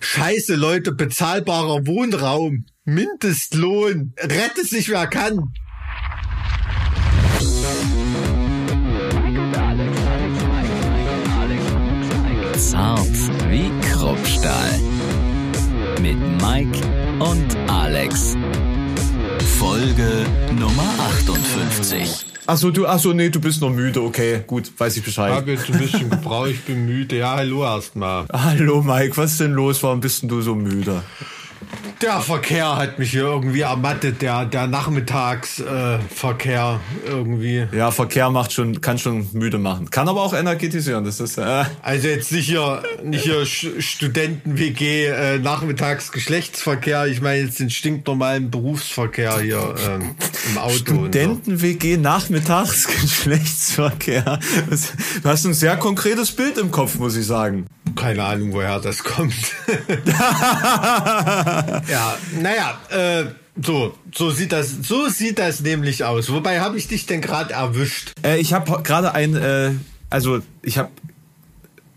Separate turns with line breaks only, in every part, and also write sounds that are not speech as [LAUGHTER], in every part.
Scheiße, Leute, bezahlbarer Wohnraum, Mindestlohn, rette sich wer kann.
Zart wie Kruppstahl. Mit Mike und Alex. Folge Nummer 58.
Achso, du, achso, nee, du bist noch müde, okay, gut, weiß ich
Ich
Bescheid.
habe jetzt ein bisschen gebraucht, ich bin müde. Ja, hallo erstmal.
Hallo Mike, was ist denn los? Warum bist denn du so müde?
Der Verkehr hat mich hier irgendwie ermattet, der, der Nachmittagsverkehr äh, irgendwie.
Ja, Verkehr macht schon, kann schon müde machen. Kann aber auch energetisieren, das ist, äh,
Also jetzt nicht hier, nicht hier Studenten-WG, äh, Nachmittagsgeschlechtsverkehr. Ich meine jetzt den stinknormalen Berufsverkehr hier ähm, im Auto.
Studenten-WG nachmittags Geschlechtsverkehr. Das, du hast ein sehr konkretes Bild im Kopf, muss ich sagen.
Keine Ahnung, woher das kommt. [LAUGHS] ja, naja, äh, so, so sieht das, so sieht das nämlich aus. Wobei habe ich dich denn gerade erwischt?
Äh, ich habe gerade ein, äh, also ich habe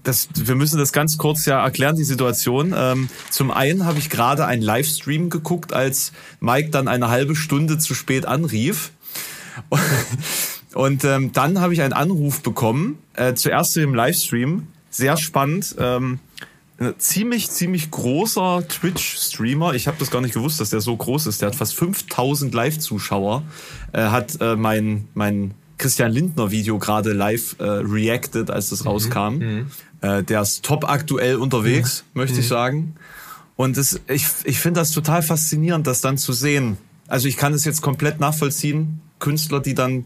das, wir müssen das ganz kurz ja erklären, die Situation. Ähm, zum einen habe ich gerade einen Livestream geguckt, als Mike dann eine halbe Stunde zu spät anrief. [LAUGHS] Und ähm, dann habe ich einen Anruf bekommen, äh, zuerst zu dem Livestream, sehr spannend. Ähm, ein ziemlich, ziemlich großer Twitch-Streamer. Ich habe das gar nicht gewusst, dass der so groß ist. Der hat fast 5000 Live-Zuschauer. Äh, hat äh, mein, mein Christian Lindner-Video gerade live äh, reacted, als das rauskam. Äh, der ist top aktuell unterwegs, möchte ich sagen. Und das, ich, ich finde das total faszinierend, das dann zu sehen. Also ich kann es jetzt komplett nachvollziehen. Künstler, die dann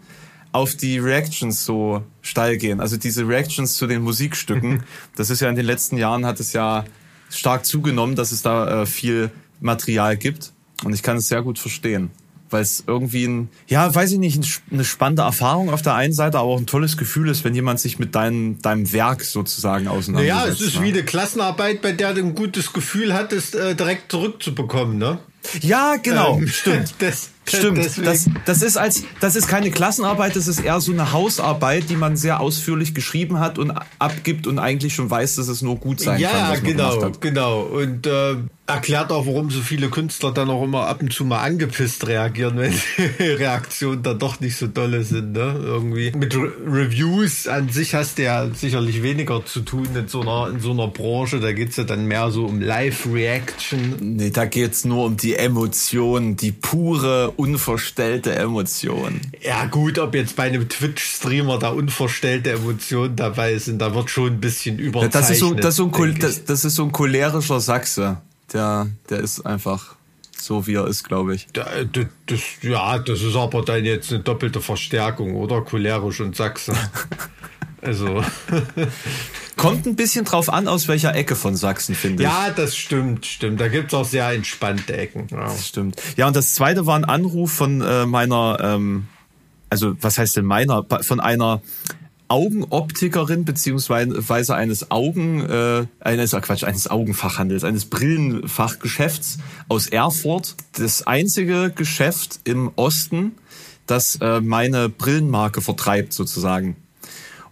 auf die Reactions so steil gehen. Also diese Reactions zu den Musikstücken. [LAUGHS] Das ist ja in den letzten Jahren hat es ja stark zugenommen, dass es da äh, viel Material gibt. Und ich kann es sehr gut verstehen. Weil es irgendwie ein, ja, weiß ich nicht, ein, eine spannende Erfahrung auf der einen Seite, aber auch ein tolles Gefühl ist, wenn jemand sich mit deinem, deinem Werk sozusagen auseinandersetzt.
Naja, es ist
ne?
wie eine Klassenarbeit, bei der du ein gutes Gefühl hattest, äh, direkt zurückzubekommen, ne?
Ja, genau,
Ähm,
stimmt. [LAUGHS]
Das,
Stimmt,
deswegen-
das, das ist als, das ist keine Klassenarbeit, das ist eher so eine Hausarbeit, die man sehr ausführlich geschrieben hat und abgibt und eigentlich schon weiß, dass es nur gut sein
ja,
kann. man
genau, genau. Und äh, erklärt auch, warum so viele Künstler dann auch immer ab und zu mal angepisst reagieren, [LAUGHS] wenn die Reaktionen dann doch nicht so dolle sind, ne? Irgendwie. Mit Re Reviews an sich hast du ja sicherlich weniger zu tun in so einer, in so einer Branche. Da geht's ja dann mehr so um Live-Reaction.
Nee, da geht's nur um die Emotion, die pure, unverstellte Emotion.
Ja, gut, ob jetzt bei einem Twitch-Streamer da unverstellte Emotionen dabei sind, da wird schon ein bisschen überzeichnet.
Das ist so, das ist so ein, das, das ist so ein cholerischer Sachse. Der, der ist einfach so, wie er ist, glaube ich.
Da, das, das, ja, das ist aber dann jetzt eine doppelte Verstärkung, oder? Cholerisch und Sachse. [LAUGHS] Also, [LAUGHS]
Kommt ein bisschen drauf an, aus welcher Ecke von Sachsen, finde ich.
ja, das stimmt, stimmt. Da gibt's auch sehr entspannte Ecken. Ja.
Das stimmt. Ja, und das zweite war ein Anruf von äh, meiner, ähm, also was heißt denn meiner, von einer Augenoptikerin beziehungsweise eines Augen, äh, eines, ah, Quatsch, eines Augenfachhandels, eines Brillenfachgeschäfts aus Erfurt. Das einzige Geschäft im Osten, das äh, meine Brillenmarke vertreibt sozusagen.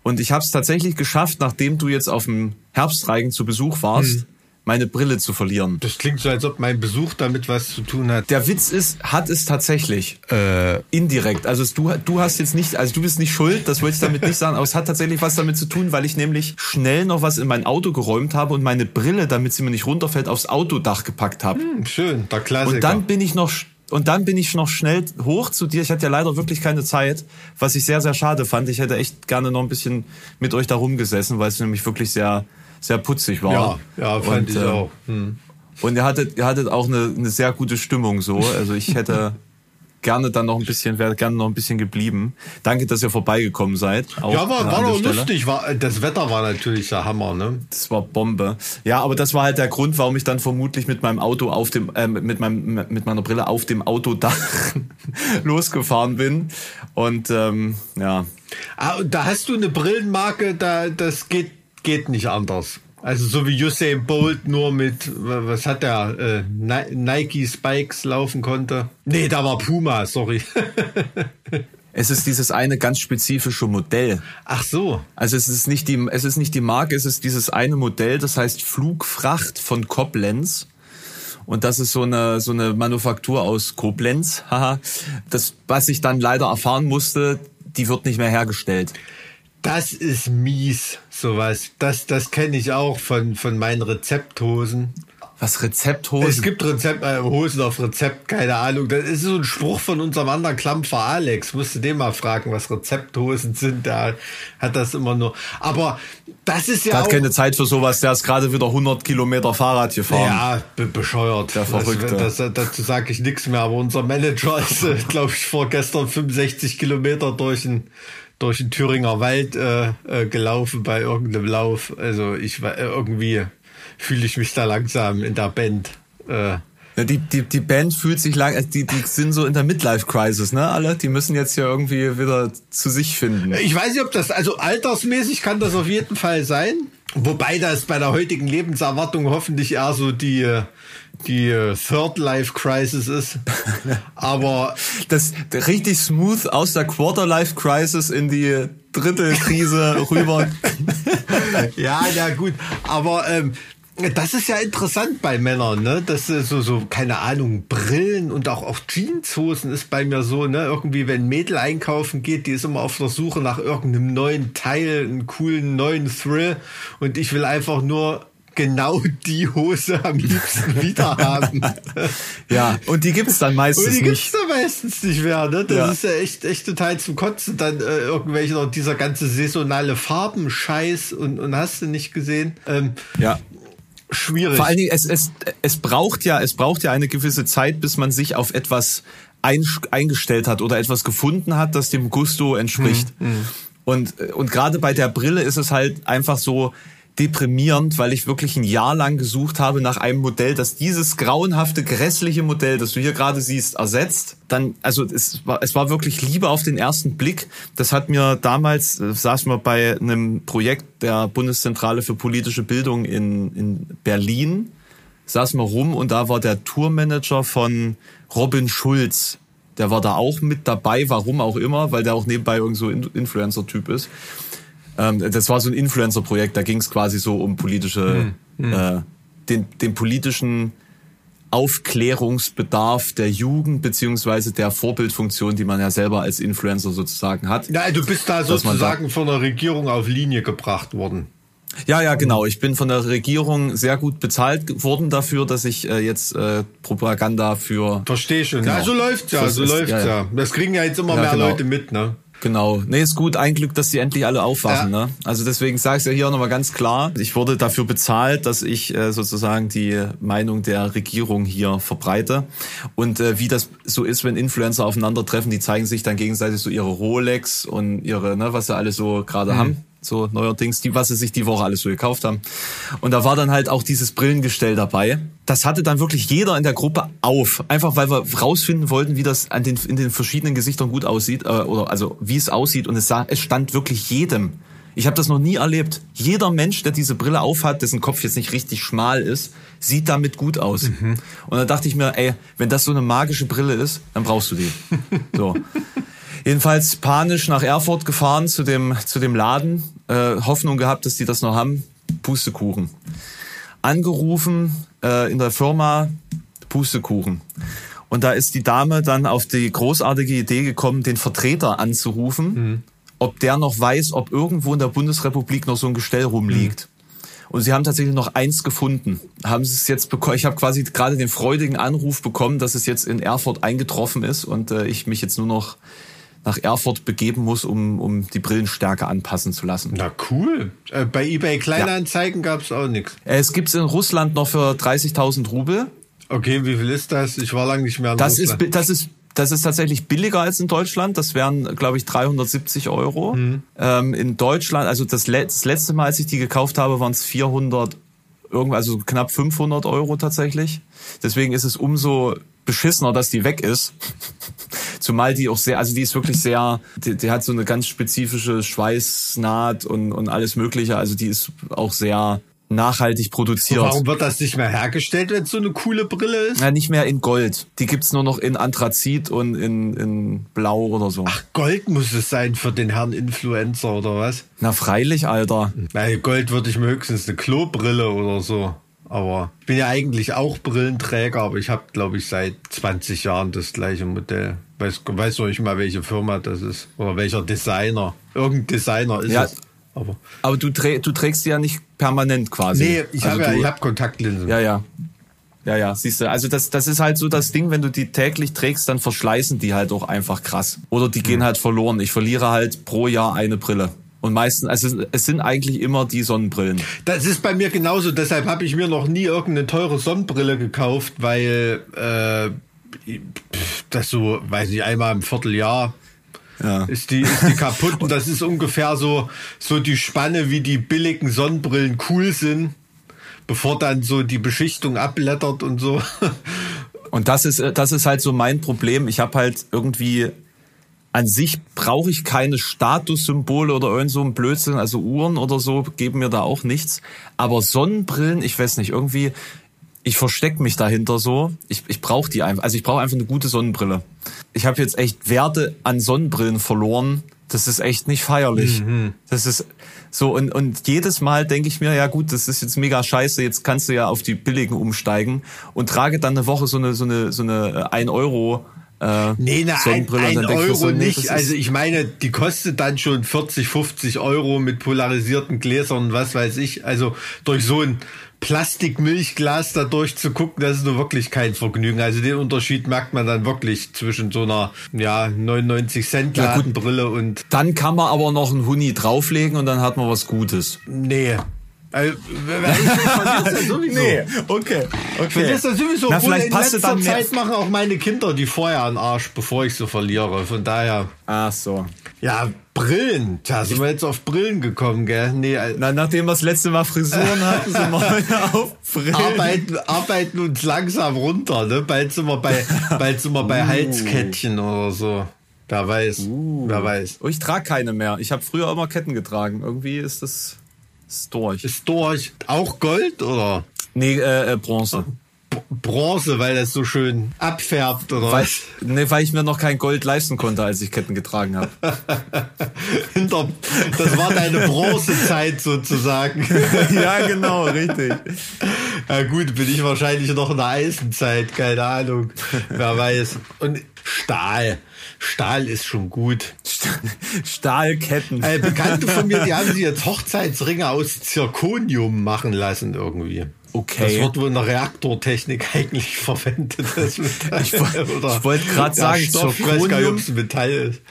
Und ich habe es tatsächlich geschafft, nachdem du jetzt auf dem Herbstreigen zu Besuch warst, meine Brille zu verlieren.
Das klingt so, als ob mein Besuch damit was zu tun hat.
Der Witz ist, hat es tatsächlich. Äh, indirekt. Also es, du, du hast jetzt nicht, also du bist nicht schuld, das wollte ich damit nicht sagen, aber es hat tatsächlich was damit zu tun, weil ich nämlich schnell noch was in mein Auto geräumt habe und meine Brille, damit sie mir nicht runterfällt, aufs Autodach gepackt habe.
Hm, schön, der Klassiker.
Und dann bin ich noch und dann bin ich noch schnell hoch zu dir. Ich hatte ja leider wirklich keine Zeit, was ich sehr, sehr schade fand. Ich hätte echt gerne noch ein bisschen mit euch da rumgesessen, weil es nämlich wirklich sehr, sehr putzig war.
ja, ja, fand
Und,
ich
ähm,
auch. Hm.
und ihr hattet, ihr hattet auch eine, eine sehr gute Stimmung so. Also ich hätte [LAUGHS] gerne dann noch ein bisschen, wäre gerne noch ein bisschen geblieben. Danke, dass ihr vorbeigekommen seid.
Ja, war,
äh,
war doch
Stelle.
lustig. War, das Wetter war natürlich der Hammer, ne?
Das war Bombe. Ja, aber das war halt der Grund, warum ich dann vermutlich mit meinem Auto auf dem, äh, mit meinem, mit meiner Brille auf dem Autodach [LAUGHS] losgefahren bin. Und ähm, ja,
Ah, da hast du eine Brillenmarke, da das geht geht nicht anders. Also so wie Usain Bolt nur mit was hat der äh, Ni- Nike Spikes laufen konnte. Nee, da war Puma, sorry. [LAUGHS]
Es ist dieses eine ganz spezifische Modell.
Ach so.
Also es ist nicht die, es ist nicht die Marke, es ist dieses eine Modell, das heißt Flugfracht von Koblenz. Und das ist so eine, so eine Manufaktur aus Koblenz. [LAUGHS] Das, was ich dann leider erfahren musste, die wird nicht mehr hergestellt.
Das ist mies, sowas. Das, das kenne ich auch von, von meinen Rezepthosen.
Was Rezepthosen?
Es gibt Rezept, äh, Hosen auf Rezept, keine Ahnung. Das ist so ein Spruch von unserem anderen Klampfer Alex. Musste den mal fragen, was Rezepthosen sind. Der hat das immer nur. Aber das ist ja.
Der hat keine Zeit für sowas. Der ist gerade wieder 100 Kilometer Fahrrad gefahren.
Ja, be bescheuert.
Der Verrückte.
Das, das, dazu sage ich nichts mehr. Aber unser Manager [LAUGHS] ist, glaube ich, vorgestern 65 Kilometer durch den durch den Thüringer Wald äh, äh, gelaufen bei irgendeinem Lauf. Also ich war äh, irgendwie fühle ich mich da langsam in der Band. Äh,
ja, die, die, die Band fühlt sich lang, äh, die, die sind so in der Midlife-Crisis, ne? Alle, die müssen jetzt hier irgendwie wieder zu sich finden.
Ich weiß nicht, ob das, also altersmäßig kann das auf jeden Fall sein. Wobei das bei der heutigen Lebenserwartung hoffentlich eher so die, die Third Life Crisis ist. [LAUGHS] Aber.
Das richtig smooth aus der Quarter Life Crisis in die dritte Krise rüber. [LAUGHS]
ja, ja, gut. Aber, ähm, das ist ja interessant bei Männern, ne? Das ist so, so, keine Ahnung, Brillen und auch, auch Jeanshosen ist bei mir so, ne? Irgendwie, wenn Mädel einkaufen geht, die ist immer auf der Suche nach irgendeinem neuen Teil, einen coolen neuen Thrill und ich will einfach nur genau die Hose am liebsten wieder haben. [LAUGHS]
ja, und die gibt es dann meistens nicht. Und die gibt
es dann meistens nicht mehr, ne? Das ja. ist ja echt, echt total zum Kotzen. Dann äh, irgendwelche noch dieser ganze saisonale Farbenscheiß und, und hast du nicht gesehen. Ähm,
ja
schwierig.
Vor allen Dingen, es, es, es braucht ja, es braucht ja eine gewisse Zeit, bis man sich auf etwas ein, eingestellt hat oder etwas gefunden hat, das dem Gusto entspricht. Mhm. Und, und gerade bei der Brille ist es halt einfach so, deprimierend, weil ich wirklich ein Jahr lang gesucht habe nach einem Modell, das dieses grauenhafte, grässliche Modell, das du hier gerade siehst, ersetzt. Dann, also es war, es war wirklich Liebe auf den ersten Blick. Das hat mir damals, äh, saßen wir bei einem Projekt der Bundeszentrale für politische Bildung in, in Berlin, saßen wir rum und da war der Tourmanager von Robin Schulz. Der war da auch mit dabei, warum auch immer, weil der auch nebenbei irgend so Influencer-Typ ist. Ähm, das war so ein Influencer-Projekt, da ging es quasi so um politische, hm, hm. Äh, den, den politischen Aufklärungsbedarf der Jugend beziehungsweise der Vorbildfunktion, die man ja selber als Influencer sozusagen hat.
Ja, du bist da sozusagen da von der Regierung auf Linie gebracht worden.
Ja, ja, genau. Ich bin von der Regierung sehr gut bezahlt worden dafür, dass ich äh, jetzt äh, Propaganda für.
Verstehe schon. Genau. Ja, so läuft's ja, so läuft's ja, ja. Das kriegen ja jetzt immer ja, mehr genau. Leute mit, ne?
Genau. Nee, ist gut. Ein Glück, dass die endlich alle aufwachen. Ja. Ne? Also deswegen sage ich ja hier auch nochmal ganz klar. Ich wurde dafür bezahlt, dass ich äh, sozusagen die Meinung der Regierung hier verbreite. Und äh, wie das so ist, wenn Influencer aufeinandertreffen, die zeigen sich dann gegenseitig so ihre Rolex und ihre, ne, was sie alle so gerade mhm. haben so neuerdings, die, was sie sich die Woche alles so gekauft haben. Und da war dann halt auch dieses Brillengestell dabei. Das hatte dann wirklich jeder in der Gruppe auf. Einfach weil wir rausfinden wollten, wie das an den, in den verschiedenen Gesichtern gut aussieht, äh, oder also wie es aussieht. Und es sah, es stand wirklich jedem. Ich habe das noch nie erlebt. Jeder Mensch, der diese Brille aufhat, dessen Kopf jetzt nicht richtig schmal ist, sieht damit gut aus. Mhm. Und da dachte ich mir, ey, wenn das so eine magische Brille ist, dann brauchst du die. So. [LAUGHS] Jedenfalls panisch nach Erfurt gefahren zu dem, zu dem Laden, äh, Hoffnung gehabt, dass die das noch haben, Pustekuchen. Angerufen äh, in der Firma, Pustekuchen. Und da ist die Dame dann auf die großartige Idee gekommen, den Vertreter anzurufen, mhm. ob der noch weiß, ob irgendwo in der Bundesrepublik noch so ein Gestell rumliegt. Mhm. Und sie haben tatsächlich noch eins gefunden. Haben sie es jetzt bekommen? Ich habe quasi gerade den freudigen Anruf bekommen, dass es jetzt in Erfurt eingetroffen ist und äh, ich mich jetzt nur noch nach Erfurt begeben muss, um, um die Brillenstärke anpassen zu lassen.
Na cool. Äh, bei eBay Kleinanzeigen ja. gab es auch nichts.
Es gibt es in Russland noch für 30.000 Rubel.
Okay, wie viel ist das? Ich war lange nicht mehr in
das
Russland.
Ist, das ist das ist tatsächlich billiger als in Deutschland. Das wären, glaube ich, 370 Euro. Mhm. Ähm, in Deutschland, also das, le das, letzte Mal, als ich die gekauft habe, waren es 400, irgendwas, also knapp 500 Euro tatsächlich. Deswegen ist es umso beschissener, dass die weg ist. Zumal die auch sehr, also die ist wirklich sehr, die, die hat so eine ganz spezifische Schweißnaht und, und alles Mögliche. Also die ist auch sehr nachhaltig produziert.
Warum wird das nicht mehr hergestellt, wenn es so eine coole Brille ist?
Ja, nicht mehr in Gold. Die gibt's nur noch in Anthrazit und in, in Blau oder so.
Ach, Gold muss es sein für den Herrn Influencer oder was?
Na freilich, Alter.
Bei Gold würde ich mir höchstens eine Klobrille oder so. Aber ich bin ja eigentlich auch Brillenträger, aber ich habe, glaube ich, seit 20 Jahren das gleiche Modell. Weiß, weiß noch nicht mal, welche Firma das ist oder welcher Designer. Irgendein Designer ist
Ja.
es. Aber
Aber du, trä du trägst die ja nicht permanent quasi.
nee, ich
Also
habe ja, hab Kontaktlinsen.
Ja, ja. Ja, ja, siehst du. Also das, das ist halt so das Ding, wenn du die täglich trägst, dann verschleißen die halt auch einfach krass. Oder die gehen halt verloren. Ich verliere halt pro Jahr eine Brille. Und meistens, also es sind eigentlich immer die Sonnenbrillen.
Das ist bei mir genauso. Deshalb habe ich mir noch nie irgendeine teure Sonnenbrille gekauft, weil äh, das so, weiß ich, einmal im Vierteljahr
Ja.
ist die, ist die kaputt. Und das ist ungefähr so, so die Spanne, wie die billigen Sonnenbrillen cool sind, bevor dann so die Beschichtung abblättert und so.
Und das ist, das ist halt so mein Problem. Ich habe halt irgendwie an sich brauche ich keine Statussymbole oder irgend so ein Blödsinn, also Uhren oder so geben mir da auch nichts. Aber Sonnenbrillen, ich weiß nicht, irgendwie, ich verstecke mich dahinter so. Ich, ich brauche die einfach. Also ich brauche einfach eine gute Sonnenbrille. Ich habe jetzt echt Werte an Sonnenbrillen verloren. Das ist echt nicht feierlich. Das ist so und, und jedes Mal denke ich mir, ja gut, das ist jetzt mega scheiße, jetzt kannst du ja auf die billigen umsteigen und trage dann eine Woche so eine so eine so eine 1 Euro äh,
Nee, na, ein,
Sonnenbrille
ein
mir
Euro
so, nee,
nicht. Also ich meine, die kostet dann schon 40, 50 Euro mit polarisierten Gläsern und was weiß ich. Also durch so ein Plastikmilchglas da durchzugucken, das ist nur wirklich kein Vergnügen. Also den Unterschied merkt man dann wirklich zwischen so einer ja 99 Cent. Ladenbrille und
Dann kann man aber noch einen Huni drauflegen und dann hat man was Gutes.
nee. Also, ich ja sowieso.
okay,
Ich verlier's ja sowieso.
Na, vielleicht
in
passt du
letzter
dann.
Zeit machen auch meine Kinder die Feuer an Arsch, bevor ich sie verliere. Von daher.
Ach so.
Ja, Brillen. Tja, sind wir jetzt auf Brillen gekommen, gell? Nee, äh,
Na, nachdem wir das letzte Mal Frisuren [LAUGHS] hatten, sind wir heute auf Brillen.
arbeiten, arbeiten uns langsam runter, ne? Bald sind wir bei, [LAUGHS] bald sind wir
Uh.
bei Halskettchen oder so. Wer weiß, wer weiß.
Oh, ich trage keine mehr. Ich habe früher immer Ketten getragen. Irgendwie ist das ist durch.
Ist durch. Auch Gold oder
Nee, äh, äh, Bronze.
Bronze, weil das so schön abfärbt oder
Weil, nee, weil ich mir noch kein Gold leisten konnte, als ich Ketten getragen habe. [LAUGHS]
Das war deine Bronzezeit sozusagen. [LAUGHS]
ja, genau, richtig.
Ja gut, bin ich wahrscheinlich noch in der Eisenzeit, keine Ahnung. Wer weiß. Und Stahl. Stahl ist schon gut. [LAUGHS]
Stahlketten.
Äh, Bekannte von mir, die haben sich jetzt Hochzeitsringe aus Zirconium machen lassen irgendwie.
Okay.
Das wird wohl in der Reaktortechnik eigentlich verwendet. [LAUGHS] Das Metall.
Ich [LAUGHS] ich wollte grad
der
sagen,
Stoff, ich weiß gar nicht,
Zirconium-
ob es ein Metall ist.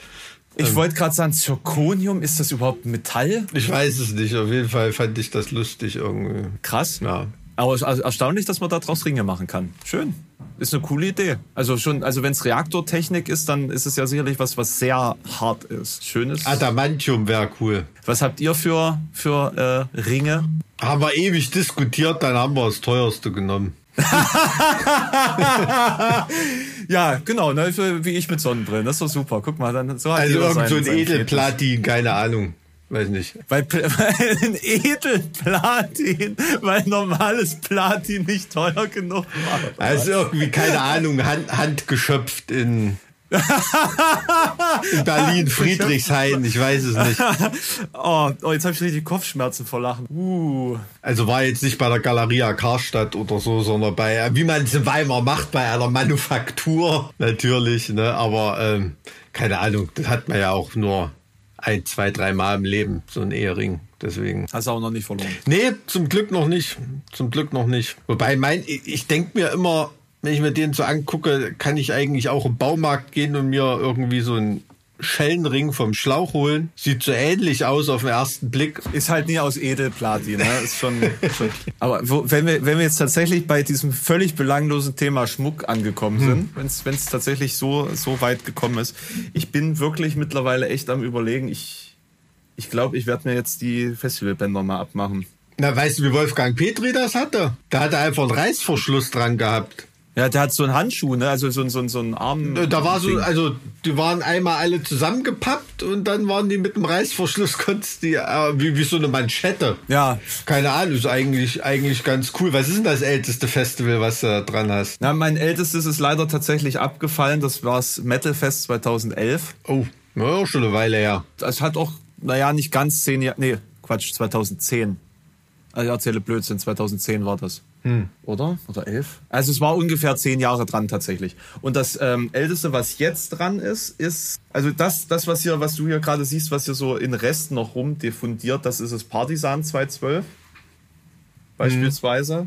Ich wollte gerade sagen, Zirconium, ist das überhaupt Metall?
Ich weiß es nicht. Auf jeden Fall fand ich das lustig irgendwie.
Krass.
Ja.
Aber es ist also erstaunlich, dass man daraus Ringe machen kann. Schön. Ist eine coole Idee. Also schon, also wenn es Reaktortechnik ist, dann ist es ja sicherlich was, was sehr hart ist. Schönes.
Adamantium wäre cool.
Was habt ihr für, für äh, Ringe?
Haben wir ewig diskutiert, dann haben wir das teuerste genommen. [LAUGHS]
Ja, genau, ne, wie ich mit Sonnenbrillen. Das ist doch super. Guck mal, dann so hat
Also irgend so ein Edelplatin, keine Ahnung. Weiß nicht.
Weil, [LAUGHS] weil ein Edelplatin, weil normales Platin nicht teuer genug war.
Also irgendwie, keine [LAUGHS] Ahnung, Hand, handgeschöpft in, [LAUGHS] in Berlin, Friedrichshain, ich weiß es nicht.
Oh, oh jetzt habe ich richtig Kopfschmerzen vor Lachen. Uh.
Also war jetzt nicht bei der Galeria Karstadt oder so, sondern bei, wie man es in Weimar macht, bei einer Manufaktur natürlich, ne? Aber ähm, keine Ahnung, das hat man ja auch nur ein, zwei, drei Mal im Leben, so ein Ehering. Deswegen.
Hast du auch noch nicht verloren.
Nee, zum Glück noch nicht. Zum Glück noch nicht. Wobei mein, ich, denke mir immer, wenn ich mir den so angucke, kann ich eigentlich auch im Baumarkt gehen und mir irgendwie so einen Schellenring vom Schlauch holen. Sieht so ähnlich aus auf den ersten Blick.
Ist halt nie aus Edelplatin, ne? Ist schon. [LAUGHS] schon. Aber wo, wenn wir wenn wir jetzt tatsächlich bei diesem völlig belanglosen Thema Schmuck angekommen sind, wenn's wenn es tatsächlich so so weit gekommen ist, ich bin wirklich mittlerweile echt am überlegen. Ich ich glaube, ich werde mir jetzt die Festivalbänder mal abmachen.
Na, weißt du, wie Wolfgang Petri das hatte? Da hat er einfach einen Reißverschluss dran gehabt.
Ja, der hat so einen Handschuh, ne? Also so, so, so einen Arm.
Äh, Da war so, also die waren einmal alle zusammengepappt und dann waren die mit dem Reißverschluss, [LAUGHS] konntest die, äh, wie, wie so eine Manschette.
Ja.
Keine Ahnung, ist eigentlich, eigentlich ganz cool. Was ist denn das älteste Festival, was du da dran hast?
Na, mein ältestes ist leider tatsächlich abgefallen. Das war's Metalfest 2011.
Oh, ja, auch schon eine Weile her.
Das hat auch, naja, nicht ganz zehn Jahre. Nee, Quatsch, 2010. Also ich erzähle Blödsinn, 2010 war das. Oder? Oder elf? Also es war ungefähr zehn Jahre dran tatsächlich. Und das ähm, Älteste, was jetzt dran ist, ist, also das, das was hier, was du hier gerade siehst, was hier so in Resten noch rumdiffundiert, das ist das Partisan 212. Beispielsweise.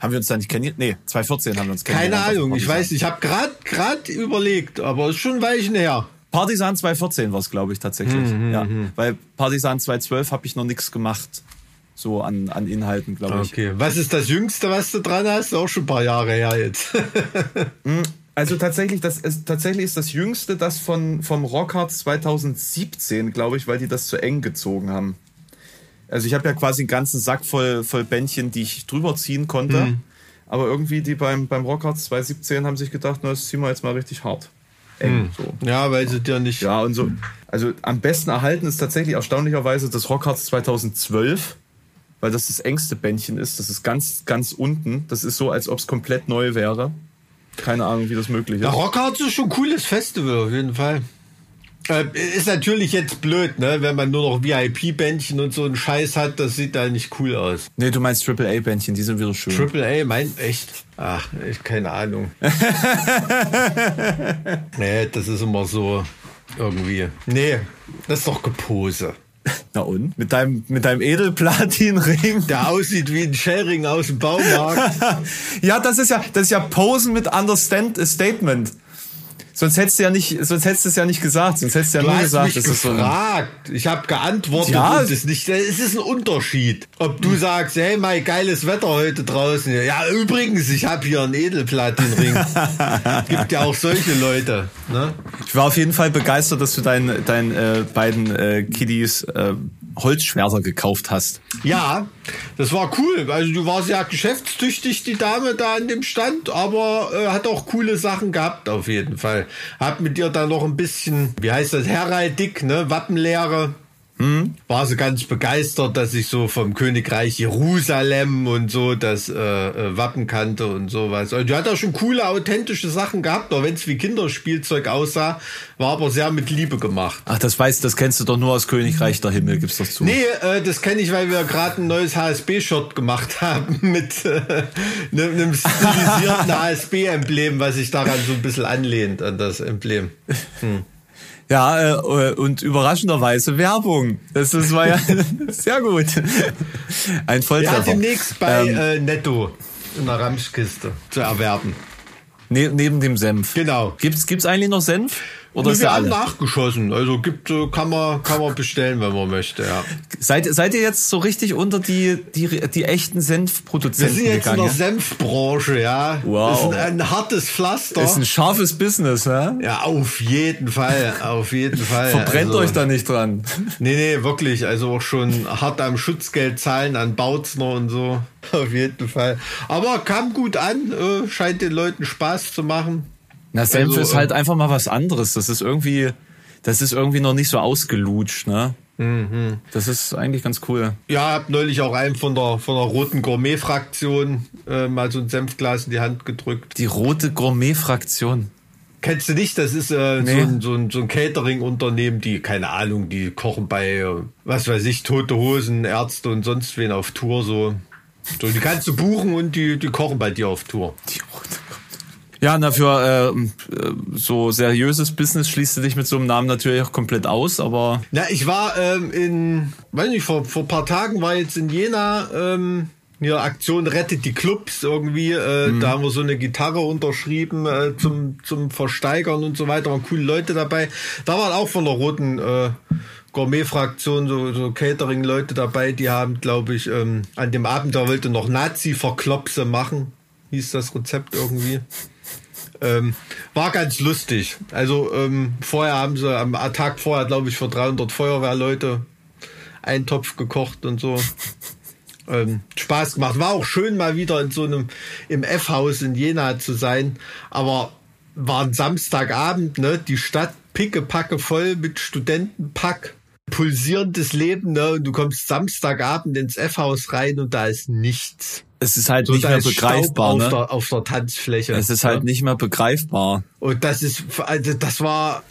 Haben wir uns da nicht kennengelernt? Nee, 2014 haben wir uns
Keine
kennengelernt. auf
Ahnung, ich weiß nicht. Ich habe gerade grad überlegt, aber ist schon Weichen her.
Partisan 214 war es, glaube ich, tatsächlich. ja. Weil Partisan 212 habe ich noch nichts gemacht. So an, an Inhalten, glaube ich.
Okay. Was ist das Jüngste, was du dran hast? Auch schon ein paar Jahre her jetzt. [LAUGHS]
Also tatsächlich, das ist tatsächlich ist das jüngste das von vom Rockhard 2017, glaube ich, weil die das zu eng gezogen haben. Also ich habe ja quasi einen ganzen Sack voll voll Bändchen, die ich drüber ziehen konnte. Aber irgendwie die beim beim Rockhard 2017 haben sich gedacht, na, das ziehen wir jetzt mal richtig hart. Eng so.
ja, weil sie dir nicht.
Ja, und so. Also am besten erhalten ist tatsächlich erstaunlicherweise das Rockharz 2012, weil das das engste Bändchen ist. Das ist ganz, ganz unten. Das ist so, als ob es komplett neu wäre. Keine Ahnung, wie das möglich ist.
Ja, Rockharz ist schon ein cooles Festival, auf jeden Fall. Äh, ist natürlich jetzt blöd, ne? Wenn man nur noch VIP-Bändchen und so einen Scheiß hat, das sieht da nicht cool aus.
Nee, du meinst AAA-Bändchen, die sind wieder schön.
Triple A, mein, echt? Ach, ich, keine Ahnung. [LAUGHS] nee, das ist immer so irgendwie. Nee, das ist doch Gepose.
Na und? Mit deinem, mit deinem Edelplatinring?
Der aussieht wie ein Shellring aus dem Baumarkt. [LAUGHS]
ja, das ist ja, das ist ja Posen mit Understand Statement. Sonst hättest du ja nicht, sonst hättest du es ja nicht gesagt, sonst hättest du ja
Du
nur gesagt,
mich
das ist so.
Ich habe geantwortet
Ja.
und es nicht. Es ist ein Unterschied. Ob du sagst, hey, mein geiles Wetter heute draußen. Ja, übrigens, ich habe hier einen Edelplatinring. [LAUGHS] Gibt ja auch solche Leute. Ne?
Ich war auf jeden Fall begeistert, dass du deinen deinen äh, beiden äh, Kiddies äh, Holzschwerter gekauft hast.
Ja, das war cool. Also du warst ja geschäftstüchtig, die Dame da an dem Stand, aber äh, hat auch coole Sachen gehabt auf jeden Fall. Hab mit dir da noch ein bisschen, wie heißt das, Heraldik, ne, Wappenlehre. War sie ganz begeistert, dass ich so vom Königreich Jerusalem und so das äh, äh, Wappen kannte und sowas. Und die hat auch schon coole, authentische Sachen gehabt, auch wenn es wie Kinderspielzeug aussah, war aber sehr mit Liebe gemacht.
Ach, das weißt, das kennst du doch nur aus Königreich der Himmel, gibst doch zu.
Nee, äh, das kenne ich, weil wir gerade ein neues HSB-Shot gemacht haben [LAUGHS] mit äh, ne- einem stilisierten [LAUGHS] HSB-Emblem, was sich daran so ein bisschen anlehnt, an das Emblem.
Ja, äh, und überraschenderweise Werbung. Das, war ja [LAUGHS] sehr gut. Ein
Ja,
Volltreffer.
demnächst bei
Ähm,
äh, Netto in der Ramschkiste zu erwerben.
ne, neben dem Senf.
Genau.
Gibt's, gibt's eigentlich noch Senf? Oder ist
wir
der
haben
alle?
nachgeschossen. Also gibt, äh, kann man, kann man bestellen, wenn man möchte, ja.
Seid, seid ihr jetzt so richtig unter die, die, die echten
Wir
Senfproduzenten
sind jetzt in
gegangen?
der
ja?
Senfbranche, ja.
Wow.
Das ist ein, ein hartes Pflaster.
Ist ein scharfes Business, hä?
ja, auf jeden Fall, auf jeden Fall.
Verbrennt
Also-
euch da nicht dran.
Nee, nee, wirklich. Also auch schon hart am Schutzgeld zahlen an Bautzner und so. [LAUGHS] Auf jeden Fall. Aber kam gut an, äh, scheint den Leuten Spaß zu machen.
Na, Senf
Also,
ist halt einfach mal was anderes. Das ist irgendwie, das ist irgendwie noch nicht so ausgelutscht, ne?
Mhm.
Das ist eigentlich ganz cool.
Ja, hab neulich auch einem von der, von der roten Gourmet-Fraktion äh, mal so ein Senfglas in die Hand gedrückt.
Die rote Gourmet-Fraktion.
Kennst du nicht? Das ist äh,
Nee.
so ein, so ein, so ein Catering-Unternehmen, die, keine Ahnung, die kochen bei, was weiß ich, Tote Hosen, Ärzte und sonst wen auf Tour so. So, die kannst du buchen und die, die kochen bei dir auf Tour.
Die rote Ja, na für äh, so seriöses Business schließt du dich mit so einem Namen natürlich auch komplett aus, aber
Na, ich war ähm, in, weiß nicht, vor, vor paar Tagen war jetzt in Jena ähm, hier Aktion Rettet die Clubs irgendwie. Äh, Da haben wir so eine Gitarre unterschrieben äh, zum, zum Versteigern und so weiter. Waren coole Leute dabei. Da waren auch von der roten äh, Gourmet-Fraktion so, so Catering-Leute dabei. Die haben, glaube ich, ähm, an dem Abend, da wollte noch Nazi-Verklopse machen. Hieß das Rezept irgendwie. Ähm, war ganz lustig. Also ähm, vorher haben sie am Tag vorher, glaube ich, für 300 Feuerwehrleute einen Topf gekocht und so. [LAUGHS] ähm, Spaß gemacht. War auch schön, mal wieder in so einem im F-Haus in Jena zu sein. Aber war ein Samstagabend, ne? Die Stadt pickepacke voll mit Studentenpack. Pulsierendes Leben, ne? Und du kommst Samstagabend ins F-Haus rein und da ist nichts.
Es ist halt
So,
nicht mehr begreifbar,
auf,
ne?
der, auf der Tanzfläche.
Es ist halt
ne?
nicht mehr begreifbar.
Und das ist, also das war,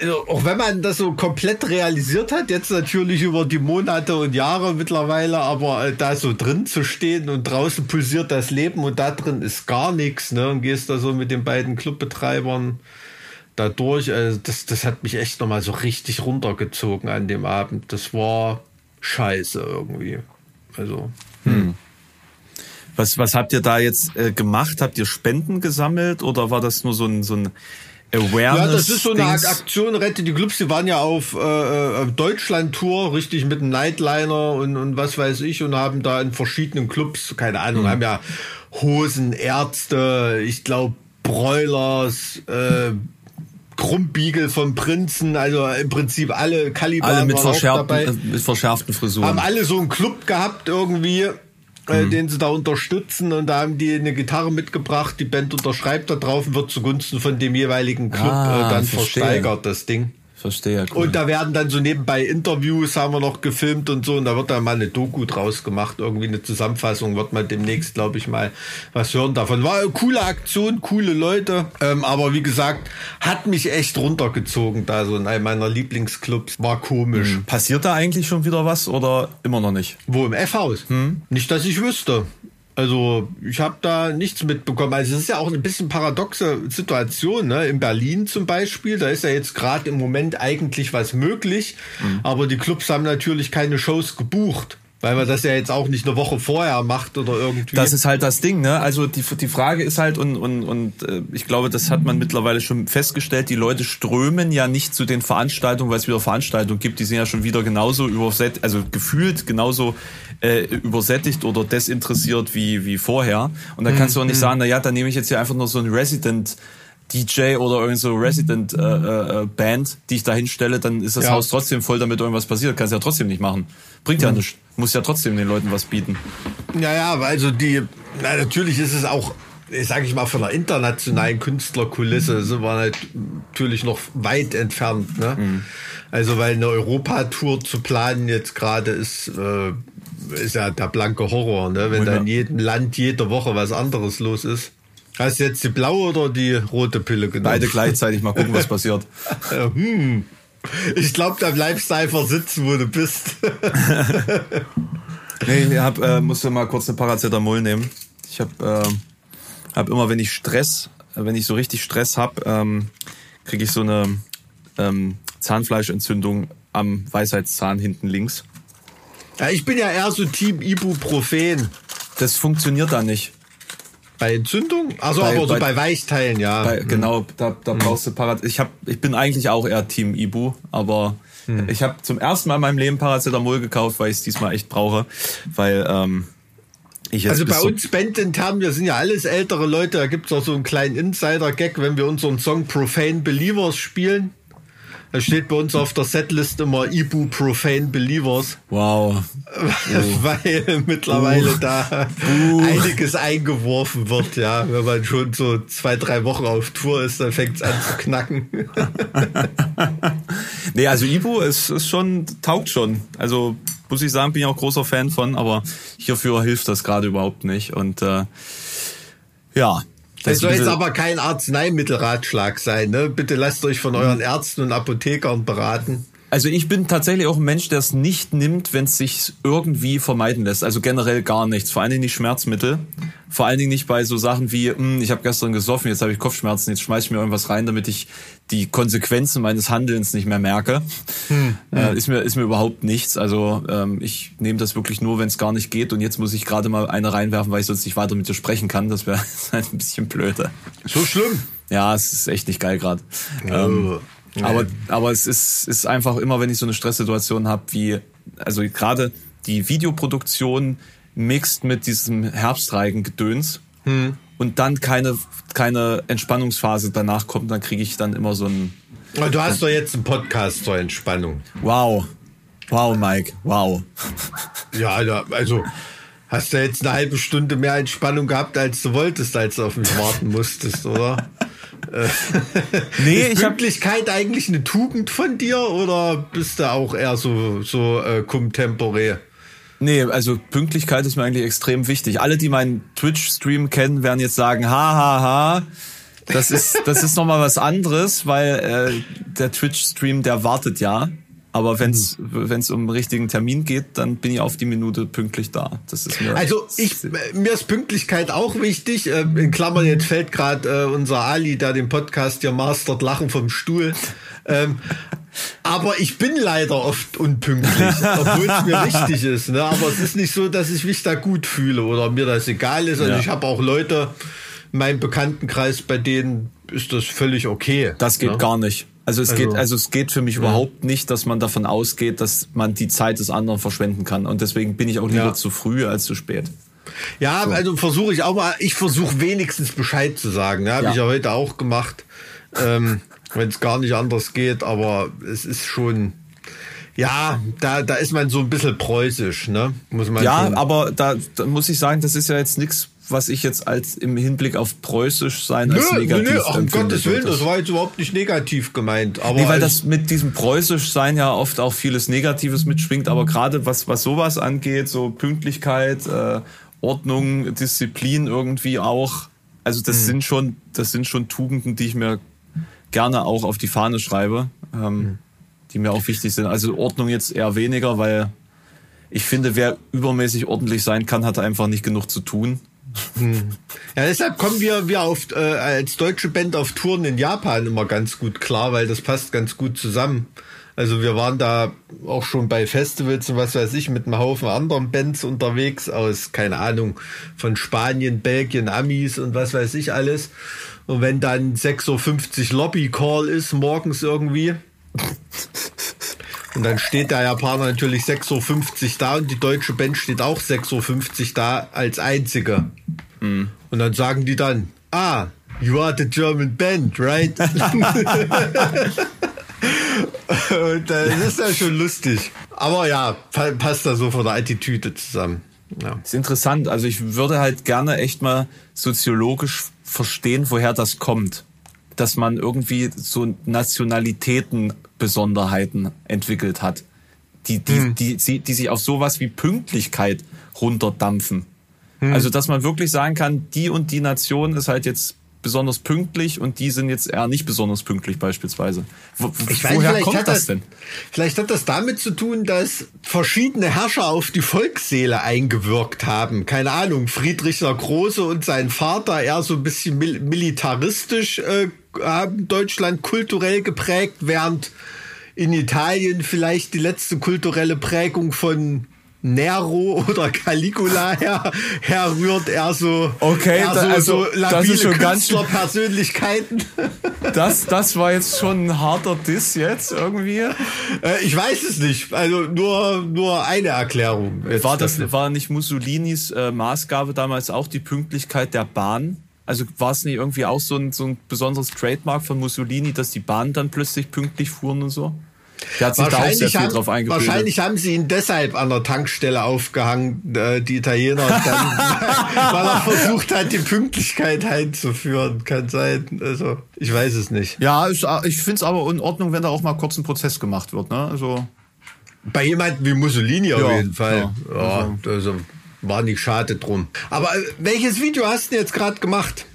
also auch wenn man das so komplett realisiert hat, jetzt natürlich über die Monate und Jahre mittlerweile, aber äh, da so drin zu stehen und draußen pulsiert das Leben und da drin ist gar nichts, ne? Und gehst da so mit den beiden Clubbetreibern da durch. Also das, das hat mich echt nochmal so richtig runtergezogen an dem Abend. Das war scheiße irgendwie. Also.
Was, was habt ihr da jetzt äh, gemacht? Habt ihr Spenden gesammelt oder war das nur so ein, so ein Awareness?
Ja, das ist so eine
Dings?
Aktion, Rette die Clubs, die waren ja auf äh, äh, Deutschland-Tour, richtig mit einem Nightliner und, und was weiß ich und haben da in verschiedenen Clubs, keine Ahnung,
Mhm.
haben ja Hosen, Ärzte, ich glaube Broilers, äh, Krummbiegel vom Prinzen, also im Prinzip alle Kaliber
Alle mit, verschärften,
dabei
äh, mit verschärften Frisuren.
haben alle so einen Club gehabt irgendwie,
Mhm.
äh, den sie da unterstützen und da haben die eine Gitarre mitgebracht, die Band unterschreibt da drauf und wird zugunsten von dem jeweiligen Club
Ah,
äh, dann
verstehe.
versteigert, das Ding.
Verstehe. Cool.
Und da werden dann so nebenbei Interviews haben wir noch gefilmt und so und da wird dann mal eine Doku draus gemacht, irgendwie eine Zusammenfassung, wird man demnächst, glaube ich, mal was hören davon. War eine coole Aktion, coole Leute, ähm, aber wie gesagt, hat mich echt runtergezogen da so in einem meiner Lieblingsclubs, war komisch.
Passiert da eigentlich schon wieder was oder immer noch nicht?
Wo im F-Haus? Nicht, dass ich wüsste. Also ich habe da nichts mitbekommen. Also es ist ja auch ein bisschen paradoxe Situation. Ne? In Berlin zum Beispiel, da ist ja jetzt gerade im Moment eigentlich was möglich, aber die Clubs haben natürlich keine Shows gebucht, weil man das ja jetzt auch nicht eine Woche vorher macht oder irgendwie.
Das ist halt das Ding, ne? Also die, die Frage ist halt, und, und, und äh, ich glaube, das hat man mittlerweile schon festgestellt, die Leute strömen ja nicht zu den Veranstaltungen, weil es wieder Veranstaltungen gibt, die sind ja schon wieder genauso übersättigt, also gefühlt genauso äh, übersättigt oder desinteressiert wie, wie vorher. Und da kannst du auch nicht sagen, na ja, dann nehme ich jetzt hier einfach nur so ein Resident DJ oder irgend so Resident äh, äh, Band, die ich da hinstelle, dann ist das
Ja.
Haus trotzdem voll, damit irgendwas passiert. Kannst ja trotzdem nicht machen. Bringt ja nichts. Muss ja trotzdem den Leuten was bieten.
Ja, ja, also die, na, natürlich ist es auch, sage ich mal, von der internationalen Künstlerkulisse sind wir halt natürlich noch weit entfernt. Ne? Also, weil eine Europatour zu planen jetzt gerade ist, äh, ist ja der blanke Horror, ne? wenn da in jedem Land jede Woche was anderes los ist. Hast du jetzt die blaue oder die rote Pille genommen?
Beide gleichzeitig mal gucken, was [LAUGHS] passiert.
Hm. Ich glaube, da bleibst du einfach sitzen, wo du bist. [LAUGHS]
Nee, ich hab, äh, musste mal kurz eine Paracetamol nehmen. Ich habe äh, hab immer, wenn ich Stress, wenn ich so richtig Stress hab, ähm, kriege ich so eine ähm, Zahnfleischentzündung am Weisheitszahn hinten links.
Ja, ich bin ja eher so Team Ibuprofen.
Das funktioniert da nicht.
Bei Entzündung? Also
Bei-
aber so
bei-
bei Weichteilen, ja.
Bei, genau, da, da brauchst du Parat. Ich hab, ich bin eigentlich auch eher Team Ibu, aber ich habe zum ersten Mal in meinem Leben Paracetamol gekauft, weil ich es diesmal echt brauche, weil ähm, ich jetzt
also bei
so-
uns bandintern, wir sind ja alles ältere Leute, da gibt's auch so einen kleinen Insider-Gag, wenn wir unseren Song Profane Believers spielen. Da steht bei uns auf der Setlist immer Ibu Profane Believers,
wow. [LAUGHS]
weil mittlerweile da einiges eingeworfen wird, ja. Wenn man schon so zwei, drei Wochen auf Tour ist, dann fängt's an zu knacken. [LAUGHS]
Nee, also Ibu ist, ist schon, taugt schon. Also muss ich sagen, bin ich auch großer Fan von, aber hierfür hilft das gerade überhaupt nicht. Und äh, ja.
Das soll jetzt aber kein Arzneimittelratschlag sein, ne? Bitte lasst euch von euren Ärzten und Apothekern beraten.
Also ich bin tatsächlich auch ein Mensch, der es nicht nimmt, wenn es sich irgendwie vermeiden lässt. Also generell gar nichts. Vor allen Dingen nicht Schmerzmittel. Vor allen Dingen nicht bei so Sachen wie, hm, ich habe gestern gesoffen, jetzt habe ich Kopfschmerzen, jetzt schmeiß ich mir irgendwas rein, damit ich die Konsequenzen meines Handelns nicht mehr merke. Äh, ist mir ist mir überhaupt nichts. Also ähm, ich nehme das wirklich nur, wenn es gar nicht geht. Und jetzt muss ich gerade mal eine reinwerfen, weil ich sonst nicht weiter mit dir sprechen kann. Das wäre [LAUGHS] ein bisschen blöde.
So schlimm.
Ja, es ist echt nicht geil gerade. Ähm,
Oh.
aber, aber es ist, ist einfach immer, wenn ich so eine Stresssituation habe, wie, also gerade die Videoproduktion mixt mit diesem Herbstreigengedöns
Hm.
und dann keine, keine Entspannungsphase danach kommt, dann kriege ich dann immer so ein
Du hast doch jetzt einen Podcast zur Entspannung.
Wow. Wow, Mike, wow.
Ja, also hast du jetzt eine halbe Stunde mehr Entspannung gehabt, als du wolltest, als du auf mich warten musstest, oder? [LAUGHS] nee, ist ich Pünktlichkeit hab... eigentlich eine Tugend von dir oder bist du auch eher so, so äh, cum tempore?
Nee, also Pünktlichkeit ist mir eigentlich extrem wichtig. Alle, die meinen Twitch-Stream kennen, werden jetzt sagen, ha, ha, ha. Das ist, das ist nochmal was anderes, weil äh, der Twitch-Stream, der wartet ja. Aber wenn es mhm. um einen richtigen Termin geht, dann bin ich auf die Minute pünktlich da. Das ist mir
also ich mir ist Pünktlichkeit auch wichtig. Äh, in Klammern jetzt fällt gerade äh, unser Ali, der den Podcast hier mastert, lachen vom Stuhl. Ähm, [LAUGHS] aber ich bin leider oft unpünktlich, obwohl es mir wichtig ist. Ne? Aber es ist nicht so, dass ich mich da gut fühle oder mir das egal ist. Also ja. ich habe auch Leute in meinem Bekanntenkreis, bei denen ist das völlig okay.
Das geht ne? gar nicht. Also es also, geht, also es geht für mich ja. überhaupt nicht, dass man davon ausgeht, dass man die Zeit des anderen verschwenden kann. Und deswegen bin ich auch lieber ja. zu früh als zu spät.
Ja, so. also versuche ich auch mal, ich versuche wenigstens Bescheid zu sagen. Ja, habe ja. ich ja heute auch gemacht, ähm, wenn es gar nicht anders geht, aber es ist schon. Ja, da, da ist man so ein bisschen preußisch, ne?
Muss man ja, schon. aber da, da muss ich sagen, das ist ja jetzt nichts was ich jetzt als im Hinblick auf preußisch sein nö, als negativ nö, nö,
um Gottes Willen, das war jetzt überhaupt nicht negativ gemeint. Aber
nee, weil das mit diesem preußisch sein ja oft auch vieles Negatives mitschwingt, aber gerade was, was sowas angeht, so Pünktlichkeit, äh, Ordnung, Disziplin irgendwie auch, also das mhm. sind schon, das sind schon Tugenden, die ich mir gerne auch auf die Fahne schreibe, ähm, mhm. die mir auch wichtig sind. Also Ordnung jetzt eher weniger, weil ich finde, wer übermäßig ordentlich sein kann, hat einfach nicht genug zu tun.
Hm. Ja, deshalb kommen wir, wir auf, äh, als deutsche Band auf Touren in Japan immer ganz gut klar, weil das passt ganz gut zusammen. Also wir waren da auch schon bei Festivals und was weiß ich mit einem Haufen anderen Bands unterwegs aus, keine Ahnung, von Spanien, Belgien, Amis und was weiß ich alles. Und wenn dann 6.50 Uhr Lobby Call ist, morgens irgendwie, [LAUGHS] und dann steht der Japaner natürlich 6.50 Uhr da und die deutsche Band steht auch 6.50 Uhr da als einzige. Mhm. Und dann sagen die dann, ah, you are the German band, right? [LAUGHS] und das ist ja schon lustig. Aber ja, passt da so von der Attitüde zusammen. Ja.
ist interessant. Also ich würde halt gerne echt mal soziologisch verstehen, woher das kommt. Dass man irgendwie so Nationalitäten Besonderheiten entwickelt hat, die, die, hm. die, die, die sich auf sowas wie Pünktlichkeit runterdampfen. Hm. Also, dass man wirklich sagen kann, die und die Nation ist halt jetzt besonders pünktlich und die sind jetzt eher nicht besonders pünktlich beispielsweise.
Wo, ich weiß, woher kommt das, das denn? Vielleicht hat das damit zu tun, dass verschiedene Herrscher auf die Volksseele eingewirkt haben. Keine Ahnung, Friedrich der Große und sein Vater eher so ein bisschen mil militaristisch äh, haben Deutschland kulturell geprägt, während in Italien vielleicht die letzte kulturelle Prägung von Nero oder Caligula her, herrührt, eher so,
okay, eher so, also, so
labile das ist schon ganz Persönlichkeiten. [LAUGHS]
Das, das war jetzt schon ein harter Diss jetzt irgendwie. Äh,
ich weiß es nicht. Also nur, nur eine Erklärung.
War das, war nicht Mussolinis äh, Maßgabe damals auch die Pünktlichkeit der Bahn? Also war es nicht irgendwie auch so ein, so ein besonderes Trademark von Mussolini, dass die Bahnen dann plötzlich pünktlich fuhren und so?
Der hat sich da auch sehr viel haben, drauf eingebildet. Wahrscheinlich haben sie ihn deshalb an der Tankstelle aufgehangen, äh, die Italiener, dann, [LAUGHS] weil er versucht hat, die Pünktlichkeit einzuführen. Kann sein. Also, ich weiß es nicht.
Ja, ich, ich finde es aber in Ordnung, wenn da auch mal kurz ein Prozess gemacht wird. Ne? Also,
Bei jemandem wie Mussolini ja, auf jeden Fall. Ja, ja also, also war nicht schade drum. Aber äh, welches Video hast du jetzt gerade gemacht?